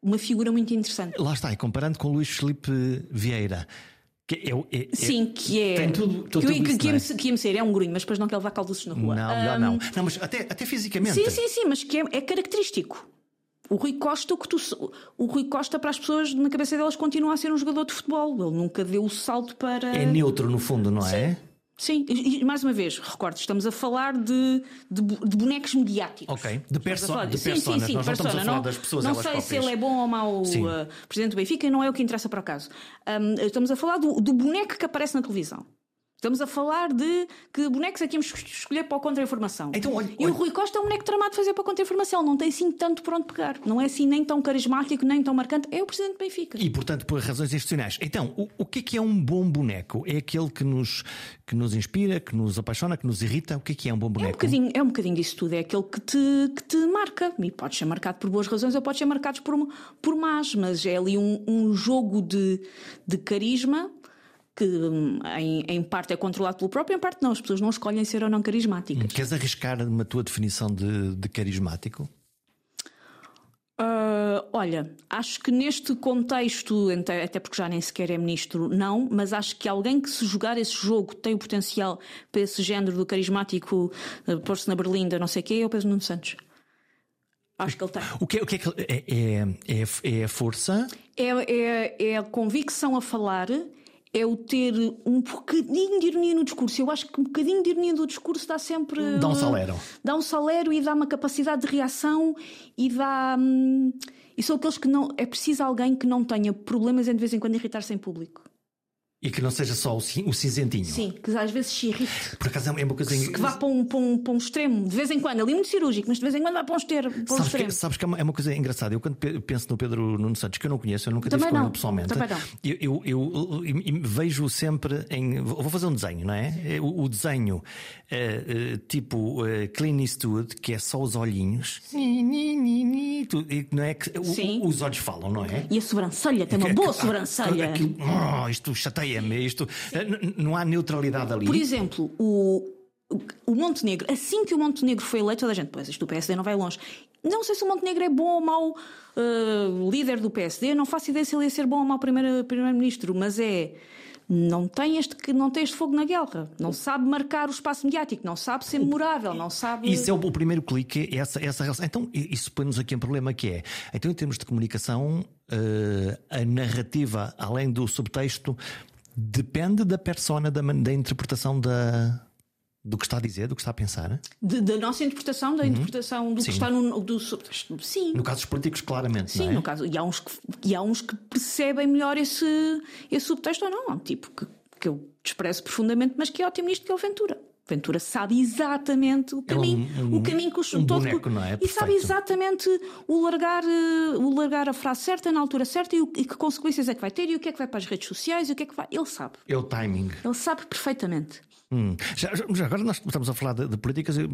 uma figura muito interessante. Lá está, e comparando com o Luís Felipe Vieira, que é- é- Sim, que é. Tem tudo- que, tudo que, isso, que, é? que ia-me ser, é um grunho, mas depois não quer levar calduços na rua. Não, melhor Ahm, não. Não, mas até, até fisicamente. Sim, sim, sim, mas que é, é característico. O Rui Costa, o que tu, o Rui Costa, para as pessoas na cabeça delas, continua a ser um jogador de futebol. Ele nunca deu o salto para. É neutro, no fundo, não é? Sim, e, e mais uma vez, recordo, estamos a falar de, de, de bonecos mediáticos. Ok, de, perso de sim, personas. sim, sim, Nós não estamos a persona. falar Não, das pessoas não sei se próprias. ele é bom ou mau Sim. uh, presidente do Benfica, não é o que interessa para o caso. Um, estamos a falar do, do boneco que aparece na televisão. Estamos a falar de que bonecos é que íamos escolher para o contra-informação. Então, olha- e o olha- Rui Costa é um boneco tramado de fazer para a contra-informação. Não tem assim tanto por onde pegar. Não é assim nem tão carismático, nem tão marcante. É o presidente do Benfica. E, portanto, por razões institucionais. Então, o, o que é que é um bom boneco? É aquele que nos, que nos inspira, que nos apaixona, que nos irrita? O que é que é um bom É um, boneco? bocadinho, é um bocadinho disso tudo, é aquele que te, que te marca. E pode ser marcado por boas razões ou pode ser marcado por, por más, mas é ali um, um jogo de, de carisma que hum, em, em parte é controlado pelo próprio, em parte não. As pessoas não escolhem ser ou não carismáticas. Queres arriscar uma tua definição de, de carismático? Ah, olha, acho que neste contexto, até porque já nem sequer é ministro, não, mas acho que alguém que se jogar esse jogo tem o potencial para esse género do carismático uh, pôr-se na berlinda, não sei o quê, é o Pedro Nuno Santos. Acho que ele tem. O que é, o que é, que é, é, é a força? É, é, é a convicção a falar, é o ter um bocadinho de ironia no discurso. Eu acho que um bocadinho de ironia no discurso dá sempre. Dá um salero. Dá um salero e dá uma capacidade de reação e dá. hum, e são aqueles que não. É preciso alguém que não tenha problemas em de vez em quando irritar-se em público. E que não seja só o, cin- o cinzentinho. Sim, que às vezes se irrite. Por acaso é uma coisa. Que vá para um, para, um, para um extremo, de vez em quando, ali muito cirúrgico, mas de vez em quando vai para um, ester, para um Sabes extremo. que, sabes que é uma, é uma coisa engraçada. Eu, quando pe- penso no Pedro Nuno Santos, que eu não conheço, eu nunca Também tive com ele pessoalmente, também não. eu, eu, eu- eu- vejo sempre em. Vou fazer um desenho, não é? É O, o desenho eh, eh, tipo eh, Clint Eastwood, que é só os olhinhos, não é? Que, o- Sim. os olhos falam, não é? E a sobrancelha, tem uma Que- boa sobrancelha. aquilo- oh, isto chateia-me, isto. eh, Não há neutralidade ali. Por exemplo, o, o Montenegro, assim que o Montenegro foi eleito, toda a gente, pois isto do PSD não vai longe. Não sei se o Montenegro é bom ou mau uh, líder do PSD, não faço ideia se ele ia ser bom ou mau primeiro- primeiro-ministro, mas é. Não tem, este, não tem este fogo na guerra, não sabe marcar o espaço mediático, não sabe ser memorável, não sabe. Isso é o, o primeiro clique, é essa, essa relação. Então, isso põe-nos aqui um problema que é. Então, em termos de comunicação, eh, a narrativa, além do subtexto, depende da persona, da, da interpretação da, do que está a dizer, do que está a pensar. De- da nossa interpretação, da interpretação do Sim. que está no. Do, sim. No caso dos políticos, claramente. Sim, é? no caso, e há uns que, e há uns que percebem melhor esse, esse subtexto ou não. Há um tipo que, que eu desprezo profundamente, mas que é ótimo nisto, que é o Ventura. Ventura sabe exatamente o caminho, um- o caminho que o um todo boneco, não é? E sabe exatamente o largar, eh, o largar a frase certa na altura certa e, o- e que consequências é que vai ter e o que é que vai para as redes sociais e o que é que vai. Ele sabe. É o timing. Ele sabe perfeitamente. Hum. Já, já- agora nós estamos a falar de, de políticas, eu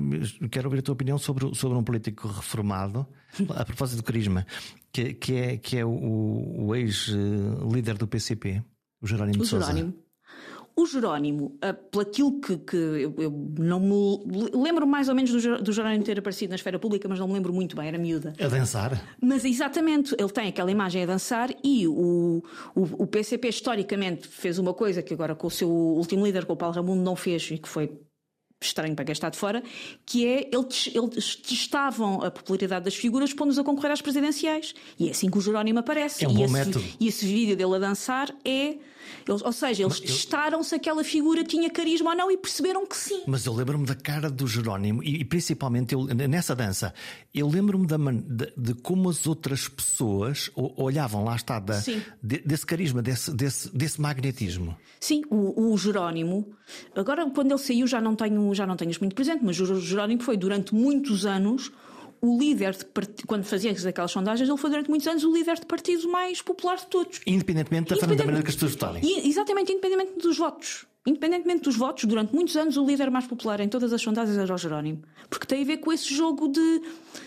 quero ouvir a tua opinião sobre, sobre um político reformado, a propósito do carisma, que, que é, que é o, o ex-líder do PCP, o Jerónimo O de Sousa. O Jerónimo, uh, pelo aquilo que, que eu, eu, não me lembro mais ou menos do, do Jerónimo ter aparecido na esfera pública, mas não me lembro muito bem, era miúda. A dançar? Mas exatamente, ele tem aquela imagem a dançar e o, o, o PCP historicamente fez uma coisa que agora com o seu último líder, com o Paulo Ramundo, não fez e que foi estranho para quem está de fora, que é eles, eles testavam a popularidade das figuras pondo-nos a concorrer às presidenciais. E é assim que o Jerónimo aparece. É um e, bom esse, método. e esse vídeo dele a dançar é eles, ou seja, eles testaram se aquela figura tinha carisma ou não e perceberam que sim. Mas eu lembro-me da cara do Jerónimo e, e principalmente eu, nessa dança, eu lembro-me de, de, como as outras pessoas olhavam, lá está, da, de, desse carisma, desse, desse, desse magnetismo. Sim, o, o, Jerónimo, agora quando ele saiu já não tenho, já não tenho muito presente, mas o Jerónimo foi durante muitos anos o líder de partido, quando fazia aquelas sondagens, ele foi durante muitos anos o líder de partido mais popular de todos. Independentemente da, Independente, da maneira que as pessoas votarem. Exatamente, independentemente dos votos. Independentemente dos votos, durante muitos anos o líder mais popular em todas as sondagens era o Jerónimo. Porque tem a ver com esse jogo de.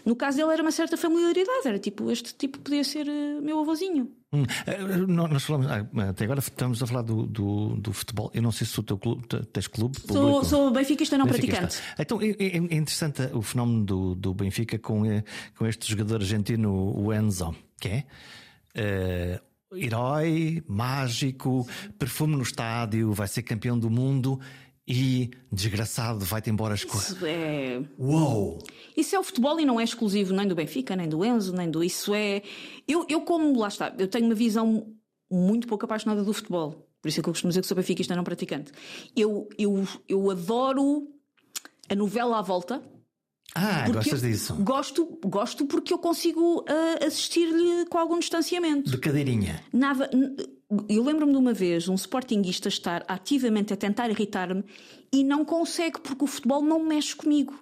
No caso dele era uma certa familiaridade, era tipo, este tipo podia ser uh, meu avôzinho. Hum, eh, nós falamos, ah, até agora estamos a falar do, do, do, futebol. Eu não sei se o teu clube, tens clube. Sou, sou benfiquista não praticante. Então é, é, é, interessante o fenómeno do, do Benfica com, eh, com este jogador argentino, o Enzo, que é. Uh, herói, mágico, perfume no estádio, vai ser campeão do mundo e desgraçado vai-te embora as coisas. Isso é. Uou! Isso é o futebol e não é exclusivo nem do Benfica, nem do Enzo, nem do. Isso é. Eu, eu como lá está, eu tenho uma visão muito pouco apaixonada do futebol. Por isso é que eu costumo dizer que sou benfiquista não praticante. Eu, eu, eu adoro a novela à volta. Ah, gostas disso? Gosto, gosto porque eu consigo uh, assistir-lhe com algum distanciamento. De cadeirinha. Nada. Eu lembro-me de uma vez um sportinguista estar ativamente a tentar irritar-me e não consegue porque o futebol não mexe comigo.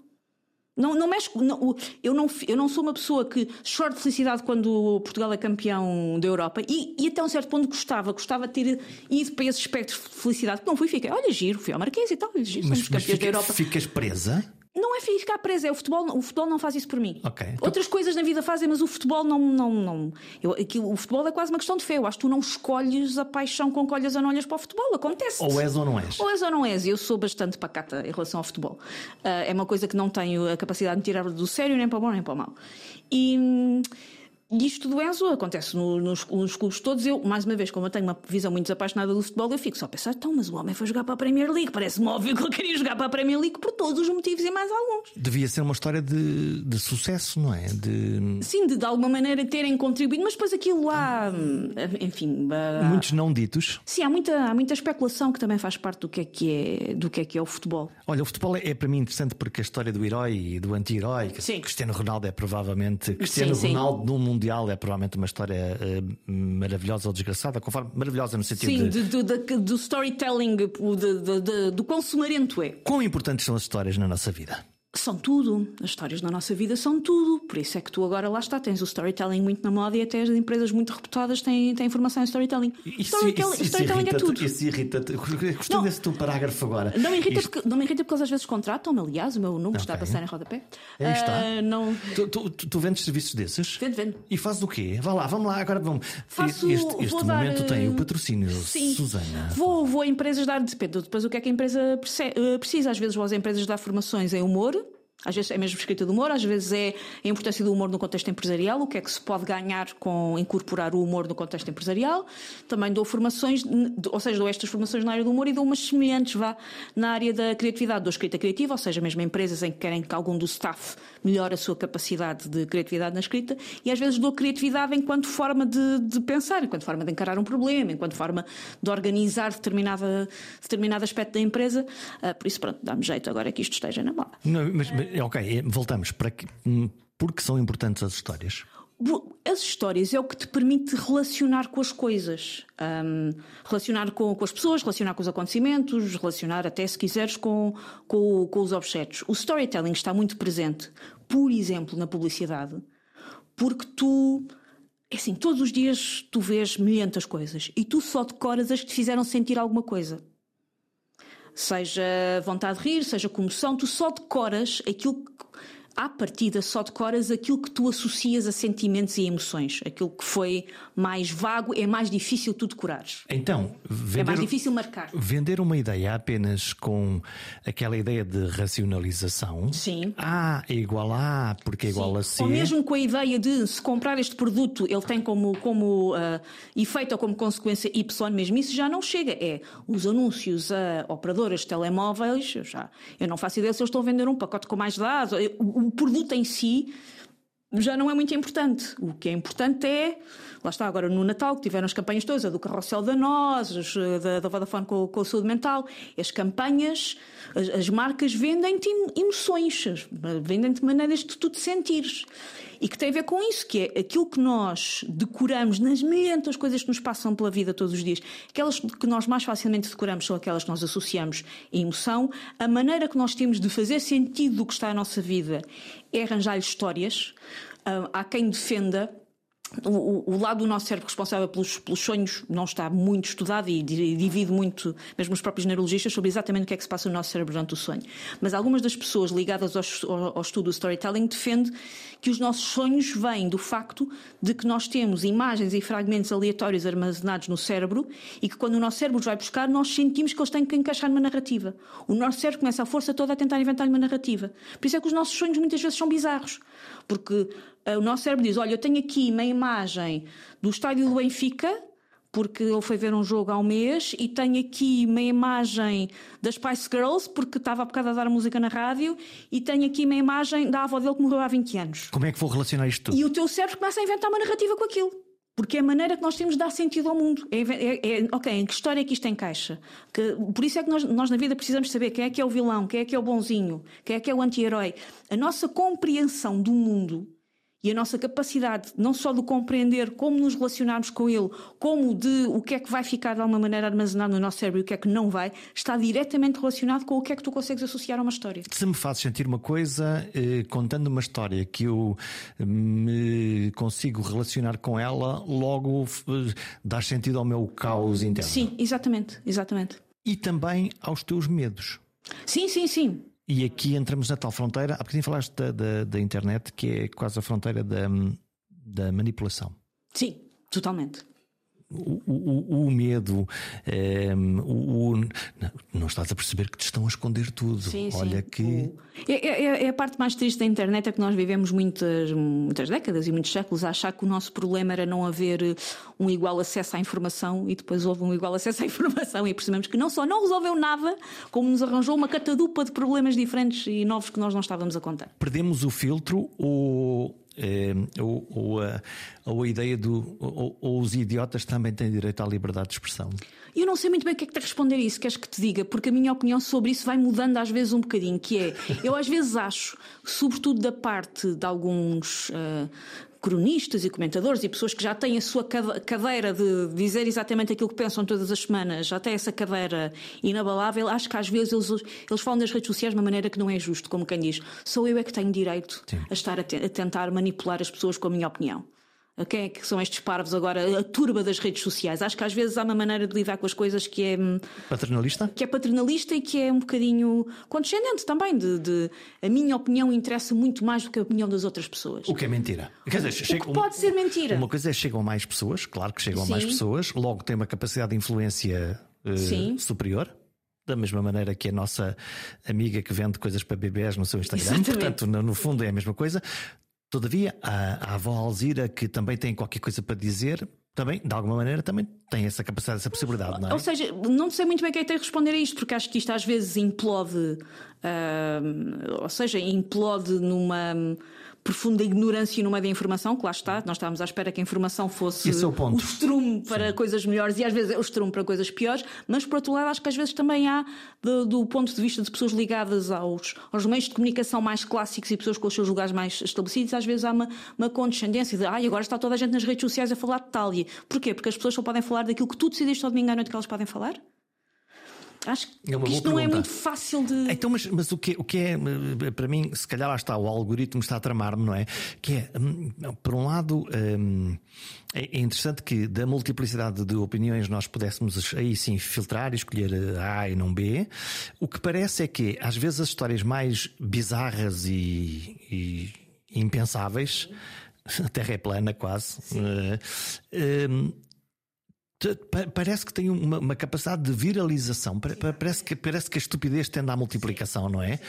Não, não mexe. Não, eu, não, eu não sou uma pessoa que chora de felicidade quando Portugal é campeão da Europa e, e até um certo ponto gostava, gostava de ter ido para esse espectro de felicidade. Não fui, fiquei, olha, giro, fui ao Marquês e tal, giro, mas, somos campeões fica, da Europa. Ficas presa? Não é ficar presa, é o futebol. O futebol não faz isso por mim. Okay. Outras então... coisas na vida fazem, mas o futebol não. não, não eu, aquilo, o futebol é quase uma questão de fé. Eu acho que tu não escolhes a paixão com que olhas ou não olhas para o futebol. Acontece. Ou és ou não és. Ou és ou não és. Eu sou bastante pacata em relação ao futebol. Uh, é uma coisa que não tenho a capacidade de tirar do sério, nem para o bom, nem para o mau. E. E isto do Enzo acontece no, nos, nos, clubes todos. Eu, mais uma vez, como eu tenho uma visão muito desapaixonada do futebol, eu fico só a pensar, então, mas o homem foi jogar para a Premier League. Parece-me óbvio que ele queria jogar para a Premier League por todos os motivos e mais alguns. Devia ser uma história de, de sucesso, não é? De... Sim, de, de alguma maneira terem contribuído, mas depois aquilo há, enfim. Há... Muitos não ditos. Sim, há muita, há muita especulação que também faz parte do que é que é, do que é, que é o futebol. Olha, o futebol é, é para mim interessante porque a história do herói e do anti-herói, Cristiano Ronaldo é provavelmente. Cristiano sim, Ronaldo sim. no Mundial é provavelmente uma história uh, maravilhosa ou desgraçada, conforme maravilhosa no sentido Sim, de... do, do, do storytelling, do, do, do quão sumarento é. Quão importantes são as histórias na nossa vida? São tudo. As histórias na nossa vida são tudo. Por isso é que tu agora lá está, tens o storytelling muito na moda e até as empresas muito reputadas têm, têm informação em storytelling. Isso, storytelling, isso, storytelling isso é tudo. Isso irrita-te. Gostei desse teu parágrafo agora. Não me, irrita Isto... porque, não me irrita porque eles às vezes contratam-me, aliás, o meu nome okay. está a passar em rodapé. Aí está. Uh, não... tu, tu, tu, vendes serviços desses? Vendo, vendo. E fazes o quê? Vá lá, vamos lá, agora vamos. Faço, este este momento dar... tem o patrocínio, Sim. Susana. Vou, vou a empresas dar, depende depois o que é que a empresa eh, precisa. Às vezes vou às empresas dar formações em humor às vezes é mesmo escrita de humor, às vezes é a importância do humor no contexto empresarial, o que é que se pode ganhar com incorporar o humor no contexto empresarial. Também dou formações, ou seja, dou estas formações na área do humor e dou umas semelhantes vá na área da criatividade, dou escrita criativa, ou seja, mesmo empresas em que querem que algum do staff melhore a sua capacidade de criatividade na escrita, e às vezes dou criatividade enquanto forma de, de pensar, enquanto forma de encarar um problema, enquanto forma de organizar determinada, determinado aspecto da empresa. Uh, por isso, pronto, dá-me jeito agora que isto esteja na moda. Não, mas, mas ok, é, voltamos para que. Hum, porque são importantes as histórias? As histórias é o que te permite relacionar com as coisas, um, relacionar com, com, as pessoas, relacionar com os acontecimentos, relacionar até, se quiseres, com, com, com os objetos. O storytelling está muito presente, por exemplo, na publicidade, porque tu é assim, todos os dias tu vês milhentas coisas e tu só decoras as que te fizeram sentir alguma coisa seja vontade de rir, seja comoção, tu só decoras aquilo que à partida só decoras aquilo que tu associas a sentimentos e emoções. Aquilo que foi mais vago é mais difícil tu decorares. Então, vender, é mais difícil marcar. Vender uma ideia apenas com aquela ideia de racionalização. Sim. A é igual a A porque é igual Sim. a C. Ou mesmo com a ideia de se comprar este produto, ele tem como, como uh, efeito ou como consequência Y, mesmo isso já não chega. É os anúncios a operadoras de telemóveis, eu, já, eu não faço ideia se eles estão a vender um pacote com mais dados. O, o produto em si já não é muito importante. O que é importante é, lá está agora no Natal, que tiveram as campanhas todas, a do Carrossel da Nós, da, da Vodafone com, com a saúde mental, as campanhas, as, as marcas vendem-te emoções, vendem-te maneiras de tu te sentires. E que tem a ver com isso, que é aquilo que nós decoramos nas milhentas coisas que nos passam pela vida todos os dias. Aquelas que nós mais facilmente decoramos são aquelas que nós associamos à emoção. A maneira que nós temos de fazer sentido do que está na nossa vida é arranjar histórias. Uh, há quem defenda o, o, lado do nosso cérebro responsável pelos, pelos, sonhos não está muito estudado e divide muito, mesmo os próprios neurologistas, sobre exatamente o que é que se passa no nosso cérebro durante o sonho. Mas algumas das pessoas ligadas ao, ao, ao estudo do storytelling defendem que os nossos sonhos vêm do facto de que nós temos imagens e fragmentos aleatórios armazenados no cérebro e que quando o nosso cérebro os vai buscar, nós sentimos que eles têm que encaixar numa narrativa. O nosso cérebro começa a força toda a tentar inventar uma narrativa. Por isso é que os nossos sonhos muitas vezes são bizarros. Porque o nosso cérebro diz: Olha, eu tenho aqui uma imagem do estádio do Benfica, porque ele foi ver um jogo há um mês, e tenho aqui uma imagem das Spice Girls, porque estava há bocado a dar música na rádio, e tenho aqui uma imagem da avó dele que morreu há 20 anos. Como é que vou relacionar isto tudo? E o teu cérebro começa a inventar uma narrativa com aquilo. Porque é a maneira que nós temos de dar sentido ao mundo. É, é, é, ok, em que história é que isto encaixa? Que, por isso é que nós, nós, na vida precisamos saber quem é que é o vilão, quem é que é o bonzinho, quem é que é o anti-herói. A nossa compreensão do mundo e a nossa capacidade não só de compreender como nos relacionarmos com ele, como de o que é que vai ficar de alguma maneira armazenado no nosso cérebro e o que é que não vai, está diretamente relacionado com o que é que tu consegues associar a uma história. Se me fazes sentir uma coisa, eh, contando uma história que eu eh, me consigo relacionar com ela, logo eh, dás sentido ao meu caos interno. Sim, exatamente, exatamente. E também aos teus medos. Sim, sim, sim. E aqui entramos na tal fronteira. Há bocadinho falaste da, da, da internet, que é quase a fronteira da, da manipulação. Sim, totalmente. O, o, o, medo, um, ehm, o, o, não estás a perceber que te estão a esconder tudo. Sim, Olha sim. que. É, é, é, a parte mais triste da internet é que nós vivemos muitas, muitas décadas e muitos séculos a achar que o nosso problema era não haver um igual acesso à informação e depois houve um igual acesso à informação e percebemos que não só não resolveu nada, como nos arranjou uma catadupa de problemas diferentes e novos que nós não estávamos a contar. Perdemos o filtro ou é, ou, ou, a, ou, a, ideia do. Ou, ou, os idiotas também têm direito à liberdade de expressão? Eu não sei muito bem o que é que te responder a isso, queres que te diga, porque a minha opinião sobre isso vai mudando às vezes um bocadinho, que é, eu às vezes acho, sobretudo da parte de alguns uh, cronistas e comentadores e pessoas que já têm a sua cadeira de dizer exatamente aquilo que pensam todas as semanas, já têm essa cadeira inabalável, acho que às vezes eles, eles falam das redes sociais de uma maneira que não é justo, como quem diz, sou eu é que tenho direito Sim. a estar a, te a tentar manipular as pessoas com a minha opinião. Quem é que são estes parvos agora? A turba das redes sociais. Acho que às vezes há uma maneira de lidar com as coisas que é. Hum, paternalista? Que é paternalista e que é um bocadinho condescendente também. De, de a minha opinião interessa muito mais do que a opinião das outras pessoas. O que é mentira. Quer dizer, chega, que pode ser mentira. Uma coisa é chegam mais pessoas, claro que chegam Sim. mais pessoas, logo tem uma capacidade de influência uh, superior da mesma maneira que a nossa amiga que vende coisas para bebés no seu Instagram. Exatamente. Portanto, no fundo é a mesma coisa. Todavia, a, a avó Alzira, que também tem qualquer coisa para dizer, também, de alguma maneira, também tem essa capacidade, essa possibilidade, não é? Ou seja, não sei muito bem quem tem de responder a isto, porque acho que isto às vezes implode, uh, ou seja, implode numa profunda ignorância no meio da informação, que lá está, nós estávamos à espera que a informação fosse Esse é o, ponto. o estrume para Sim. coisas melhores e às vezes é o estrume para coisas piores, mas por outro lado acho que às vezes também há, do, do ponto de vista de pessoas ligadas aos, aos meios de comunicação mais clássicos e pessoas com os seus lugares mais estabelecidos, às vezes há uma, uma condescendência de ai, ah, agora está toda a gente nas redes sociais a falar de Itália. Porquê? Porque as pessoas só podem falar daquilo que tu decidiste ao domingo à noite que elas podem falar? Acho É que boa isto não é pergunta. muito fácil de. Então, mas, mas o, que, o que é, eh, para mim, se calhar lá está, o algoritmo está a tramar-me, não é? Que é, hum, por um lado, hum, é é interessante que da multiplicidade de opiniões nós pudéssemos aí sim filtrar e escolher eh, A e não B. O que parece é que, às vezes, as histórias mais bizarras e, e impensáveis, a Terra é plana quase, pa- Parece que tem uma, uma capacidade de viralização. Pa- pa- Parece que, parece que a estupidez tende à multiplicação, não é?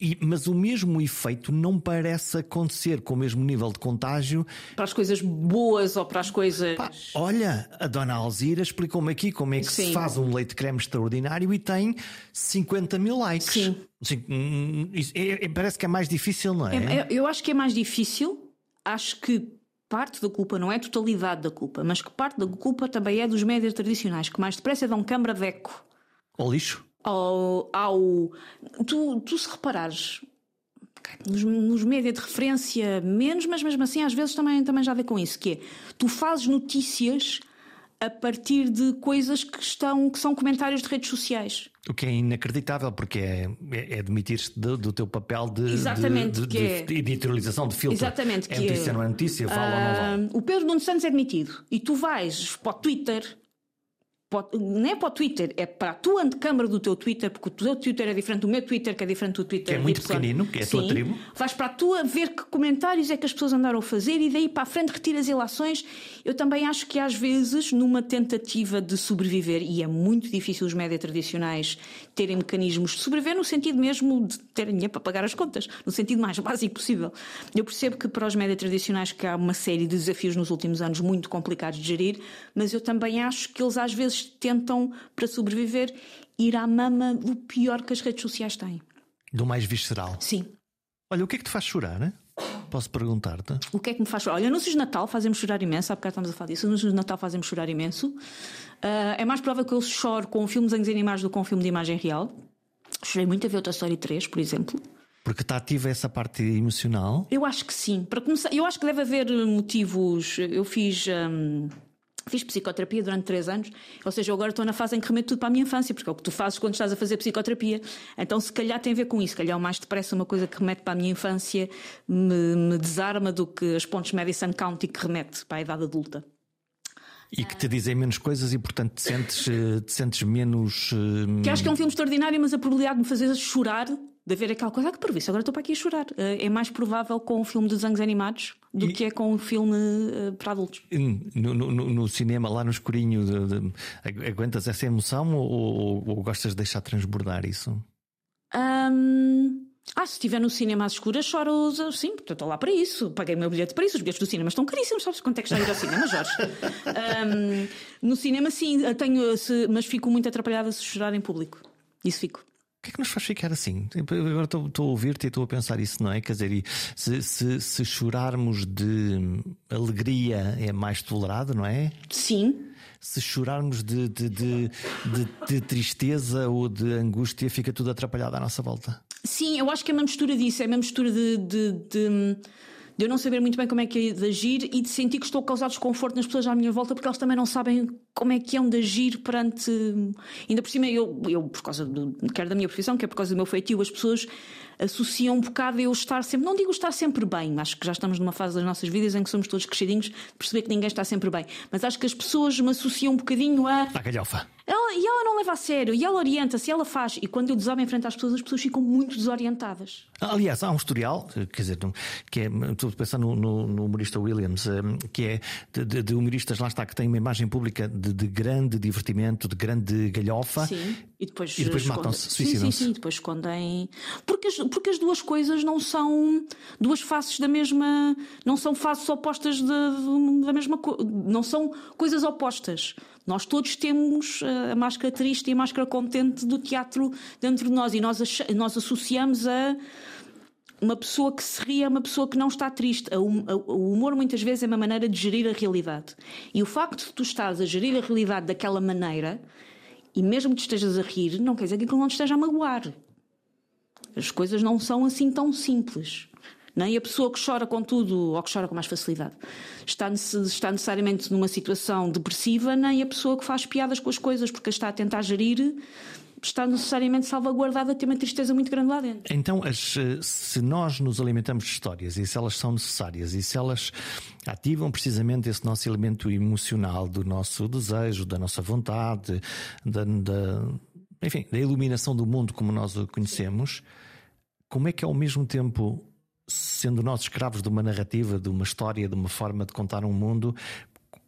E- mas o mesmo efeito não parece acontecer com o mesmo nível de contágio. Para as coisas boas ou para as coisas. Pá, olha, a dona Alzira explicou-me aqui como é que se Sim. faz um leite creme extraordinário e tem 50 mil likes. Sim. Hum, isso é- é- parece que é mais difícil, não é? É- é- eu acho que é mais difícil. Acho que parte da culpa não é a totalidade da culpa, mas que parte da culpa também é dos médias tradicionais, que mais depressa dão câmara de eco Ou lixo. ao. ao tu, tu se reparares. Nos, nos média de referência, menos, mas mesmo assim, às vezes também, também já vê com isso, que é tu fazes notícias a partir de coisas que estão que são comentários de redes sociais. O que é inacreditável, porque é, é, é demitir-te do, do teu papel de, Exatamente, de, de, que de- é- de editorialização de filtro. Exatamente, É que notícia, é- não é notícia, fala ou não. Ah, o Pedro Nuno Santos é demitido e tu vais para o Twitter. Para Não é para o Twitter, é para a tua antecâmara do teu Twitter, porque o teu Twitter é diferente do meu Twitter, que é diferente do Twitter Que é muito Y. pequenino, que é a tua Sim. tribo. Vais para a tua ver que comentários é que as pessoas andaram a fazer e daí para a frente retira as ilações. Eu também acho que às vezes, numa tentativa de sobreviver, e é muito difícil os médias tradicionais terem mecanismos de sobreviver, no sentido mesmo de terem dinheiro para pagar as contas, no sentido mais básico possível. Eu percebo que para os médias tradicionais que há uma série de desafios nos últimos anos muito complicados de gerir, mas eu também acho que eles às vezes tentam, para sobreviver, ir à mama do pior que as redes sociais têm. Do mais visceral. Sim. Olha, o que é que te faz chorar? Né? Posso perguntar-te? O que é que me faz chorar? Olha, anúncios de Natal fazemos chorar imenso, há bocado estamos a falar disso. Anúncios de Natal fazemos chorar imenso. Ah, é mais provável que eu chore com um filme de desenhos animados do que com um filme de imagem real. Chorei muito a ver o Toy Story 3, por exemplo. Porque está ativa essa parte emocional. Eu acho que sim. Para começar, eu acho que deve haver motivos. Eu fiz. hum, Fiz psicoterapia durante três anos, ou seja, eu agora estou na fase em que remeto tudo para a minha infância, porque é o que tu fazes quando estás a fazer psicoterapia. Então, se calhar tem a ver com isso. Se calhar, o mais depressa, uma coisa que remete para a minha infância me, me desarma do que as pontes Madison County que remete para a idade adulta. E que te dizem menos coisas e, portanto, te sentes, eh, te sentes menos. eh, Que acho que é um filme extraordinário, mas a probabilidade de me fazer chorar, de ver aquela coisa, ah, que previsto, agora estou para aqui a chorar. Eh, É mais provável com um filme de desenhos animados do que é com um filme eh, para adultos. No, no- no- cinema, lá no escurinho, de- de- agu- aguentas essa emoção ou, ou- ou gostas de deixar transbordar isso? Ahm, Ah, se estiver no cinema às escuras, choro. Sim, porque eu estou lá para isso. Paguei o meu bilhete para isso. Os bilhetes do cinema estão caríssimos. Sabes quanto é que está a ir ao cinema, Jorge? Ahm, no cinema, sim, tenho, mas fico muito atrapalhada se chorar em público. Isso fico. O que é que nos faz ficar assim? Eu Agora estou, estou a ouvir-te e estou a pensar isso, não é? Quer dizer, se, se- se chorarmos de alegria é mais tolerado, não é? Sim, Se chorarmos de, de, de, de- de tristeza ou de angústia, fica tudo atrapalhado à nossa volta. Sim, eu acho que é uma mistura disso, é uma mistura de, de, de- de eu não saber muito bem como é que é de agir e de sentir que estou a causar desconforto nas pessoas à minha volta porque elas também não sabem como é que é de agir perante. Ainda por cima, eu, eu por causa do, quer da minha profissão, quer por causa do meu feitio, as pessoas associam um bocado a eu estar sempre. Não digo estar sempre bem, acho que já estamos numa fase das nossas vidas em que somos todos crescidinhos perceber que ninguém está sempre bem, mas acho que as pessoas me associam um bocadinho a. À galhofa. Ela, e ela não leva a sério, e ela orienta-se, e ela faz. E quando eu desabo em frente às pessoas, as pessoas ficam muito desorientadas. Aliás, há um historial, quer dizer, que é, estou a pensar no, no- no humorista Williams, eh, que é de, de- de humoristas, lá está, que tem uma imagem pública de, de grande divertimento, de grande galhofa. Sim. E depois, E depois matam-se, Sim, sim, suicidam-se. sim. Depois escondem. Porque as, porque as duas coisas não são duas faces da mesma. Não são faces opostas de- da mesma coisa. Não são coisas opostas. Nós todos temos eh, a máscara triste e a máscara contente do teatro dentro de nós e nós, nós associamos a uma pessoa que se ri é uma pessoa que não está triste. Hum- O humor muitas vezes é uma maneira de gerir a realidade. E o facto de tu estás a gerir a realidade daquela maneira, e mesmo que estejas a rir, não quer dizer que aquilo não te esteja a magoar. As coisas não são assim tão simples. Nem a pessoa que chora com tudo ou que chora com mais facilidade está, está necessariamente numa situação depressiva, nem a pessoa que faz piadas com as coisas porque está a tentar gerir está necessariamente salvaguardada, tem uma tristeza muito grande lá dentro. Então, as, eh, se nós nos alimentamos de histórias e se elas são necessárias e se elas ativam precisamente esse nosso elemento emocional do nosso desejo, da nossa vontade, da, da enfim, da iluminação do mundo como nós o conhecemos, como é que ao mesmo tempo sendo nós escravos de uma narrativa, de uma história, de uma forma de contar um mundo,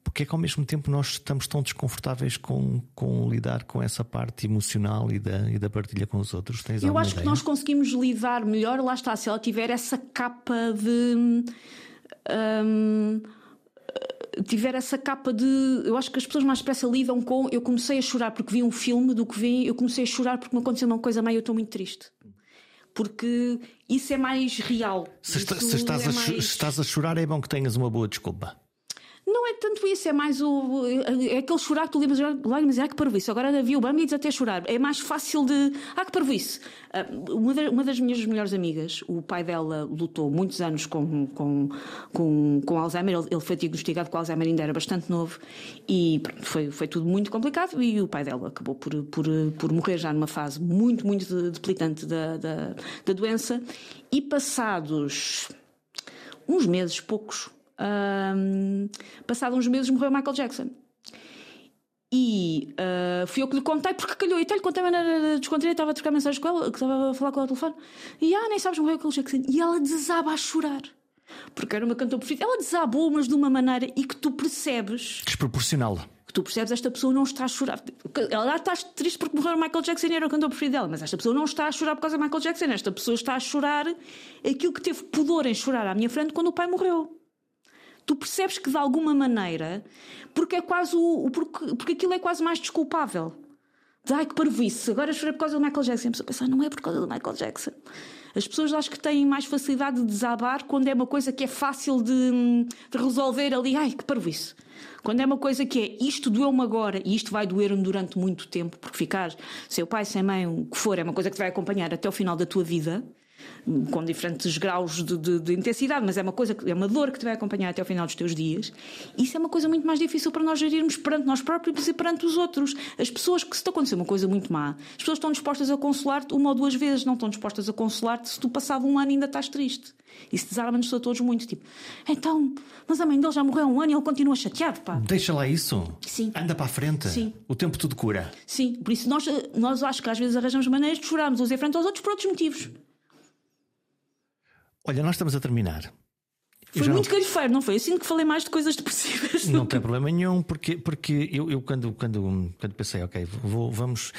porque é que ao mesmo tempo nós estamos tão desconfortáveis com, com lidar com essa parte emocional e da, e da partilha com os outros? Tens Eu acho ideia? que nós conseguimos lidar melhor, lá está, se ela tiver essa capa de. Hum, tiver essa capa de. Eu acho que as pessoas mais depressa lidam com. Eu comecei a chorar porque vi um filme do que vi, eu comecei a chorar porque me aconteceu uma coisa meio, eu estou muito triste. Porque isso é mais real. Se, está- se estás, é a, mais- se estás a chorar, é bom que tenhas uma boa desculpa. Não é tanto isso, é mais o. É aquele chorar que tu lembras lágrimas e ah, que parvoíce. Agora havia o Bambi e diz até chorar. É mais fácil de. Ah, que parvoíce. Ah, Uma, da- uma das minhas melhores amigas, o pai dela lutou muitos anos com, com, com, com Alzheimer. Ele, ele foi diagnosticado com Alzheimer, ainda era bastante novo. E foi, foi tudo muito complicado. E o pai dela acabou por, por, por morrer já numa fase muito, muito de- debilitante da, da, da doença. E passados uns meses, poucos. ahm, passado uns meses morreu Michael Jackson. E ah, fui eu que lhe contei, porque calhou, e até lhe contei de maneira descontraída, estava a trocar mensagens com ela, que estava a falar com ela ao telefone, e ah, nem sabes, morreu Michael Jackson. E ela desaba a chorar, porque era uma cantora preferida. Ela desabou, mas de uma maneira e que tu percebes Desproporcional. que tu percebes esta pessoa não está a chorar. Ela está triste porque morreu o Michael Jackson e era o cantor preferido dela, mas esta pessoa não está a chorar por causa do Michael Jackson. Esta pessoa está a chorar aquilo que teve pudor em chorar à minha frente quando o pai morreu. Tu percebes que de alguma maneira, porque é quase o. Porque, porque aquilo é quase mais desculpável. De, Ai, que parvoíce, agora chorei por causa do Michael Jackson. A pessoa pensa, "Ah, não é por causa do Michael Jackson. As pessoas acho que têm mais facilidade de desabar quando é uma coisa que é fácil de, de resolver ali. Ai, que parvoíce. Quando é uma coisa que é isto doeu-me agora e isto vai doer-me durante muito tempo, porque ficar sem pai, sem mãe, o que for, é uma coisa que te vai acompanhar até o final da tua vida, com diferentes graus de, de- de intensidade, mas é uma coisa que é uma dor que te vai acompanhar até ao final dos teus dias. Isso é uma coisa muito mais difícil para nós gerirmos perante nós próprios e perante os outros. As pessoas que se te acontecer uma coisa muito má, as pessoas estão dispostas a consolar-te uma ou duas vezes, não estão dispostas a consolar-te se tu passado um ano ainda estás triste. Isso desarma-nos a todos muito. Tipo, então, mas a mãe dele já morreu há um ano e ele continua chateado, pá. Deixa lá isso. Sim. Anda para a frente. Sim. O tempo tudo cura. Sim, por isso nós, nós acho que às vezes arranjamos maneiras de chorarmos uns em frente aos outros por outros motivos. Olha, nós estamos a terminar. Eu Foi já não- muito galhofeiro, não foi? Eu sinto que falei mais de coisas depressivas. Não tem problema nenhum, porque, porque eu, eu quando, quando, quando pensei, ok, vou, vamos,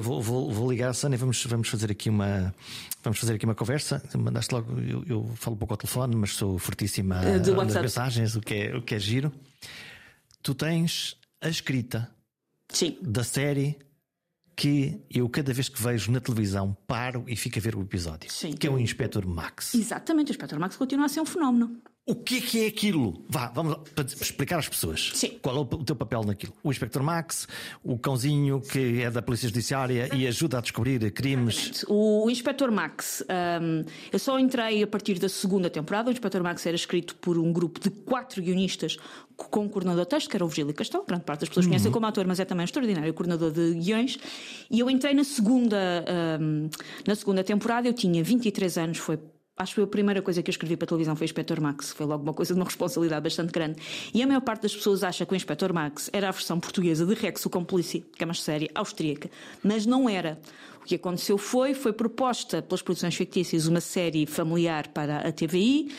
vou, vou, vou ligar a Sânia e vamos, vamos fazer aqui uma vamos fazer aqui uma conversa. Mandaste logo, eu, eu falo pouco ao telefone, mas sou fortíssima Eh, nas mensagens, o que, é, o que é giro. Tu tens a escrita Sim. da série que eu cada vez que vejo na televisão paro e fico a ver o episódio. Sim. Que é o Inspector Max. Exatamente, o Inspector Max continua a ser um fenómeno. O que é que é aquilo? Vá, vamos lá, para explicar às pessoas. Sim. Qual é o o teu papel naquilo? O Inspector Max, o cãozinho que é da Polícia Judiciária e ajuda a descobrir crimes. O, o Inspector Max, hum, eu só entrei a partir da segunda temporada. O Inspector Max era escrito por um grupo de quatro guionistas com um coordenador de texto, que era o Virgílio Castão. Grande parte das pessoas conhecem como ator, mas é também um extraordinário coordenador de guiões. E eu entrei na segunda, hum, na segunda temporada, eu tinha 23 anos, foi Acho que foi a primeira coisa que eu escrevi para a televisão foi Inspector Max. Foi logo uma coisa de uma responsabilidade bastante grande. E a maior parte das pessoas acha que o Inspector Max era a versão portuguesa de Rex, o Cúmplice, que é uma série austríaca. Mas não era. O que aconteceu foi, foi proposta pelas produções fictícias uma série familiar para a TVI.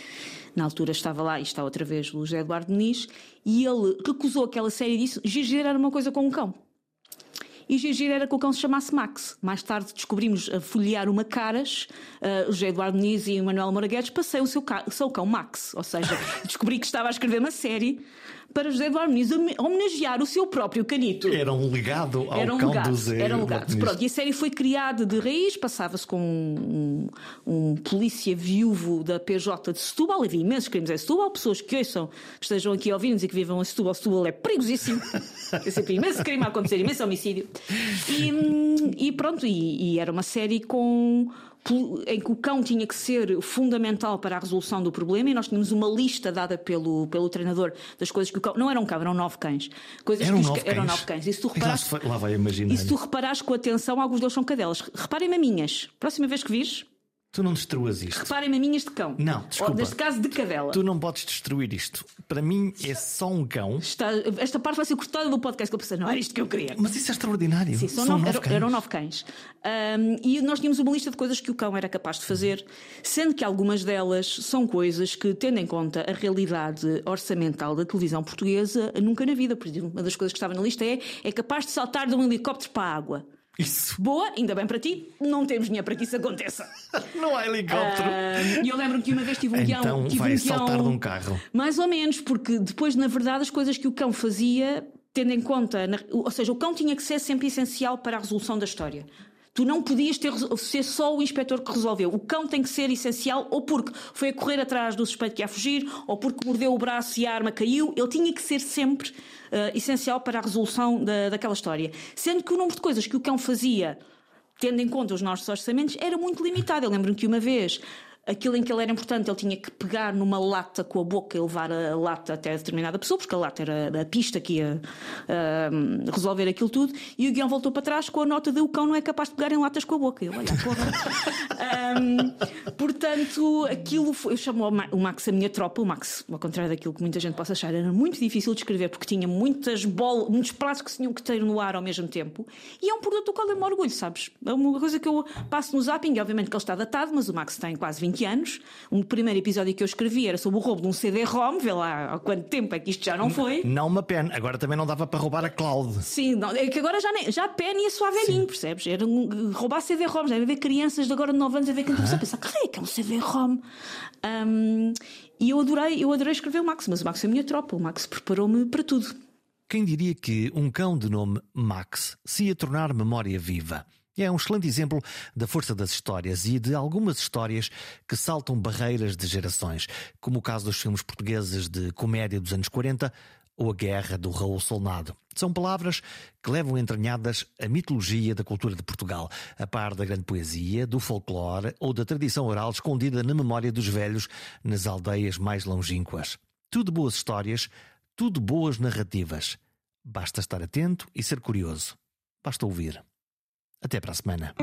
Na altura estava lá e está outra vez o José Eduardo Muniz. E ele recusou aquela série e disse: Gigi era uma coisa com um cão. E Gigi era que o cão se chamasse Max. Mais tarde descobrimos a folhear uma caras, uh, o José Eduardo Muniz e o Manuel Moura Guedes passei o seu, ca- o seu cão Max. Ou seja, descobri que estava a escrever uma série para José Muniz home- homenagear o seu próprio canito. Era um legado ao Era um cão legado, do Zé. era um legado. Pronto, e a série foi criada de raiz, passava-se com um, um polícia viúvo da PJ de Setúbal, havia imensos crimes em Setúbal, pessoas que ouçam, que estejam aqui a ouvir-nos e que vivam em Setúbal, Setúbal é perigosíssimo, é sempre imenso crime a acontecer, imenso homicídio. E, hum, e pronto, e, e era uma série com, em que o cão tinha que ser fundamental para a resolução do problema e nós tínhamos uma lista dada pelo, pelo treinador das coisas que o cão. Não eram um cão, eram nove cães. Coisas eram, que nove cães. eram nove cães. E se tu reparares, lá, lá vai imaginar. E se tu reparares com atenção, alguns deles são cadelas. Reparem maminhas. Próxima vez que vires, Tu não destruas isto. Reparem maminhas de cão. Não, desculpa. Ou, neste caso, de cadela. Tu não podes destruir isto. Para mim é só um cão. Está, esta parte vai ser cortada do podcast que eu pensei, não era isto que eu queria. Mas isso é extraordinário. Sim, são, são nove, nove eram, cães. eram nove cães. Um, e nós tínhamos uma lista de coisas que o cão era capaz de fazer, sendo que algumas delas são coisas que, tendo em conta a realidade orçamental da televisão portuguesa, nunca na vida. Por exemplo, uma das coisas que estava na lista é é capaz de saltar de um helicóptero para a água. Isso. Boa, ainda bem para ti, não temos dinheiro para que isso aconteça. Não há helicóptero. Ah, E eu lembro que uma vez tive um guião. Então vai um guião, saltar de um carro. Mais ou menos, porque depois, na verdade, as coisas que o cão fazia, tendo em conta. ou seja, o cão tinha que ser sempre essencial para a resolução da história. Tu não podias ter, ser só o inspetor que resolveu. O cão tem que ser essencial, ou porque foi a correr atrás do suspeito que ia fugir, ou porque mordeu o braço e a arma caiu. Ele tinha que ser sempre ah, essencial para a resolução da, daquela história. Sendo que o número de coisas que o cão fazia tendo em conta os nossos orçamentos, era muito limitado. Eu lembro-me que uma vez. Aquilo em que ele era importante, ele tinha que pegar numa lata com a boca e levar a lata até determinada pessoa, porque a lata era a pista que ia ah, resolver aquilo tudo. E o guião voltou para trás com a nota de o cão não é capaz de pegar em latas com a boca. Eu, olha, porra. Ahm, portanto, aquilo foi. Eu chamo o Ma- o Max a minha tropa. O Max, ao contrário daquilo que muita gente possa achar, era muito difícil de escrever porque tinha muitas bolas, muitos pratos que tinham que ter no ar ao mesmo tempo. E é um produto do qual eu me orgulho, sabes? É uma coisa que eu passo no zapping. e Obviamente que ele está datado, mas o Max tem quase 20 anos. O primeiro episódio que eu escrevi era sobre o roubo de um CD-ROM. Vê lá há quanto tempo é que isto já não foi. Não uma pena. Agora também não dava para roubar a cloud. Sim, não, é que agora já, nem, já a pena ia só velhinho, percebes? Era um, roubar CD-ROMs, deve haver crianças de agora de 9 anos a ver que começam a pensar, que que é um CD-ROM? Um, e eu adorei, eu adorei escrever o Max, mas o Max é a minha tropa, o Max preparou-me para tudo. Quem diria que um cão de nome Max se ia tornar memória viva? É um excelente exemplo da força das histórias e de algumas histórias que saltam barreiras de gerações, como o caso dos filmes portugueses de comédia dos anos 40 ou A Guerra do Raul Solnado. São palavras que levam entranhadas a mitologia da cultura de Portugal, a par da grande poesia, do folclore ou da tradição oral escondida na memória dos velhos nas aldeias mais longínquas. Tudo boas histórias, tudo boas narrativas. Basta estar atento e ser curioso. Basta ouvir. Até para a semana.